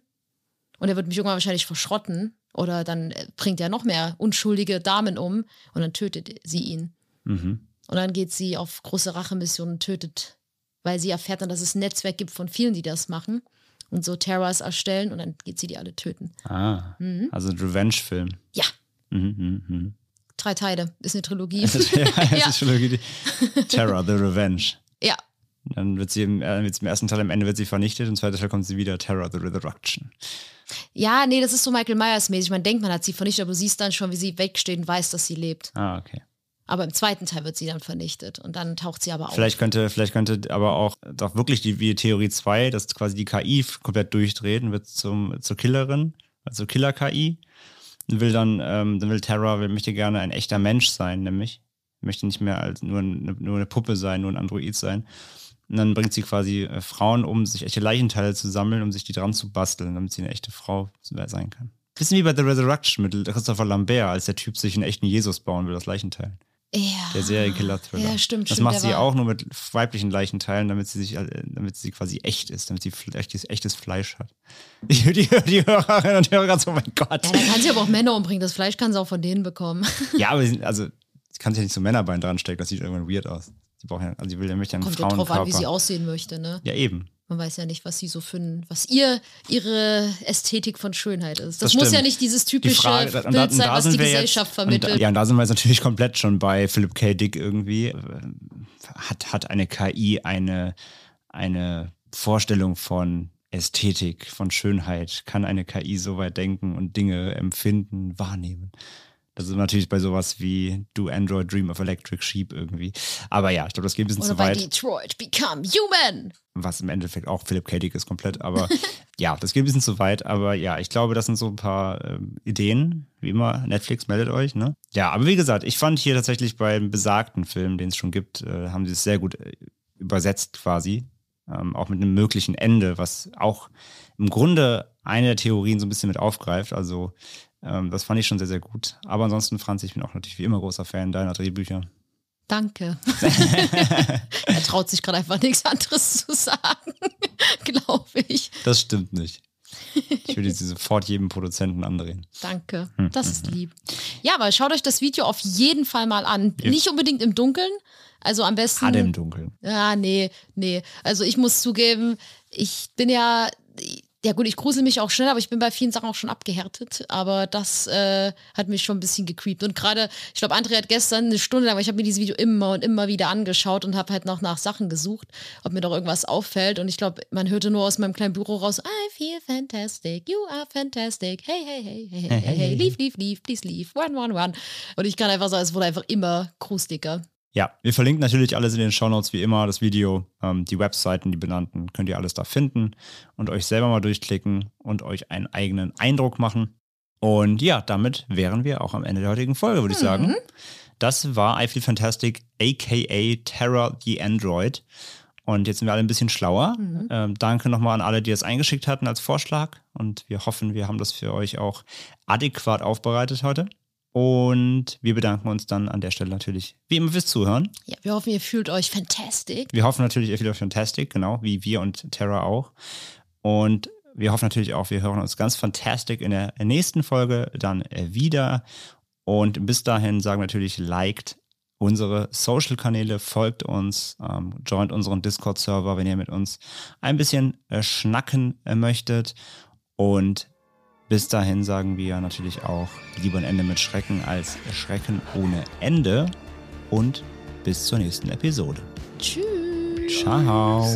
Und er wird mich irgendwann wahrscheinlich verschrotten. Oder dann äh, bringt er noch mehr unschuldige Damen um und dann tötet sie ihn. Mhm. Und dann geht sie auf große Rachemission und tötet, weil sie erfährt dann, dass es ein Netzwerk gibt von vielen, die das machen. Und so Terrors erstellen und dann geht sie die alle töten. Ah, Mhm. also ein Revenge-Film. Ja, Mhm, mhm, mhm. Drei Teile, ist eine Trilogie. Ist, ja, ist irgendwie die- Terror, The Revenge. ja, Dann wird sie im, äh, im ersten Teil am Ende wird sie vernichtet, im zweiten Teil kommt sie wieder Terror, The Resurrection. ja, nee, das ist so Michael Myers mäßig. Man denkt, man hat sie vernichtet, aber du siehst dann schon, wie sie wegsteht und weiß, dass sie lebt. Ah, okay. Aber im zweiten Teil wird sie dann vernichtet und dann taucht sie aber auf. Vielleicht könnte, vielleicht könnte aber auch doch wirklich die wie Theorie 2, dass quasi die KI komplett durchdreht und wird zum, zur Killerin, also Killer-KI. Und will dann, ähm, dann will Terra, will, möchte gerne ein echter Mensch sein, nämlich. Möchte nicht mehr als nur, eine, nur eine Puppe sein, nur ein Android sein. Und dann bringt sie quasi äh, Frauen um, sich echte Leichenteile zu sammeln, um sich die dran zu basteln, damit sie eine echte Frau sein kann. Bisschen wie bei The Resurrection mit Christopher Lambert, als der Typ sich einen echten Jesus bauen will aus Leichenteilen. Ja. Der Serienkiller-Thriller. Ja, stimmt, Das stimmt, macht sie war- auch nur mit weiblichen Leichenteilen, damit sie sich, äh, damit sie quasi echt ist, damit sie echtes, echtes Fleisch hat. Die, die, die Hörerinnen und Hörer so, oh mein Gott. Ja, dann kann sie aber auch Männer umbringen. Das Fleisch kann sie auch von denen bekommen. Ja, aber sie also, sie kann sich ja nicht so Männerbein dran stecken, das sieht irgendwann weird aus. Sie braucht ja, also sie will ja möchte ja einen Kommt ja drauf Frauenkörper. an, wie sie aussehen möchte, ne? ja, eben. Man weiß ja nicht, was sie so für ein, was ihr, ihre Ästhetik von Schönheit ist. Das, Das muss ja nicht dieses Die typische Frage, und Bild da, sein, da was die Gesellschaft jetzt, vermittelt. Und, ja, und da sind wir jetzt natürlich komplett schon bei Philip K. Dick irgendwie. Hat, hat eine KI eine, eine Vorstellung von Ästhetik, von Schönheit? Kann eine KI so weit denken und Dinge empfinden, wahrnehmen? Das ist natürlich bei sowas wie Do Android Dream of Electric Sheep irgendwie. Aber ja, ich glaube, das geht ein bisschen Oder zu bei weit Detroit Become Human. was im Endeffekt auch Philip K. Dick ist komplett, aber ja, das geht ein bisschen zu weit, aber ja, ich glaube, das sind so ein paar ähm, Ideen, wie immer, Netflix meldet euch, ne? Ja, aber wie gesagt, ich fand hier tatsächlich beim besagten Film, den es schon gibt, äh, haben sie es sehr gut äh, übersetzt quasi, ähm, auch mit einem möglichen Ende, was auch im Grunde eine der Theorien so ein bisschen mit aufgreift, also ähm, das fand ich schon sehr, sehr gut. Aber ansonsten, Franz, ich bin auch natürlich wie immer großer Fan deiner Drehbücher. Danke. er traut sich gerade einfach nichts anderes zu sagen, glaube ich. Das stimmt nicht. Ich würde sie sofort jedem Produzenten andrehen. Danke. Hm, Das ist lieb. Ja, aber schaut euch das Video auf jeden Fall mal an. Ja. Nicht unbedingt im Dunkeln. Also am besten. Alle im Dunkeln. Ja, nee, nee. Also ich muss zugeben, ich bin ja, ja gut, ich grusel mich auch schnell, aber ich bin bei vielen Sachen auch schon abgehärtet. Aber das äh, hat mich schon ein bisschen gecreept. Und gerade, ich glaube, André hat gestern eine Stunde lang, weil ich habe mir dieses Video immer und immer wieder angeschaut und habe halt noch nach Sachen gesucht, ob mir doch irgendwas auffällt. Und ich glaube, man hörte nur aus meinem kleinen Büro raus, I feel fantastic, you are fantastic, hey, hey, hey, hey, hey, hey, hey, leave, leave, leave, please leave, one, one, one. Und ich kann einfach sagen, es wurde einfach immer gruseliger. Ja, wir verlinken natürlich alles in den Shownotes wie immer, das Video, ähm, die Webseiten, die benannten, könnt ihr alles da finden und euch selber mal durchklicken und euch einen eigenen Eindruck machen. Und ja, damit wären wir auch am Ende der heutigen Folge, würde ich sagen. Das war I Feel Fantastic, aka Terror the Android. Und jetzt sind wir alle ein bisschen schlauer. Ähm, danke nochmal an alle, die das eingeschickt hatten als Vorschlag. Und wir hoffen, wir haben das für euch auch adäquat aufbereitet heute. Und wir bedanken uns dann an der Stelle natürlich wie immer fürs Zuhören. Ja, wir hoffen, ihr fühlt euch fantastic. Wir hoffen natürlich, ihr fühlt euch fantastic, genau, wie wir und Terra auch. Und wir hoffen natürlich auch, wir hören uns ganz fantastic in der nächsten Folge dann wieder. Und bis dahin sagen wir natürlich, liked unsere Social-Kanäle, folgt uns, ähm, joint unseren Discord-Server, wenn ihr mit uns ein bisschen äh, schnacken äh, möchtet. Und bis dahin sagen wir natürlich auch lieber ein Ende mit Schrecken als Schrecken ohne Ende. Und bis zur nächsten Episode. Tschüss. Ciao.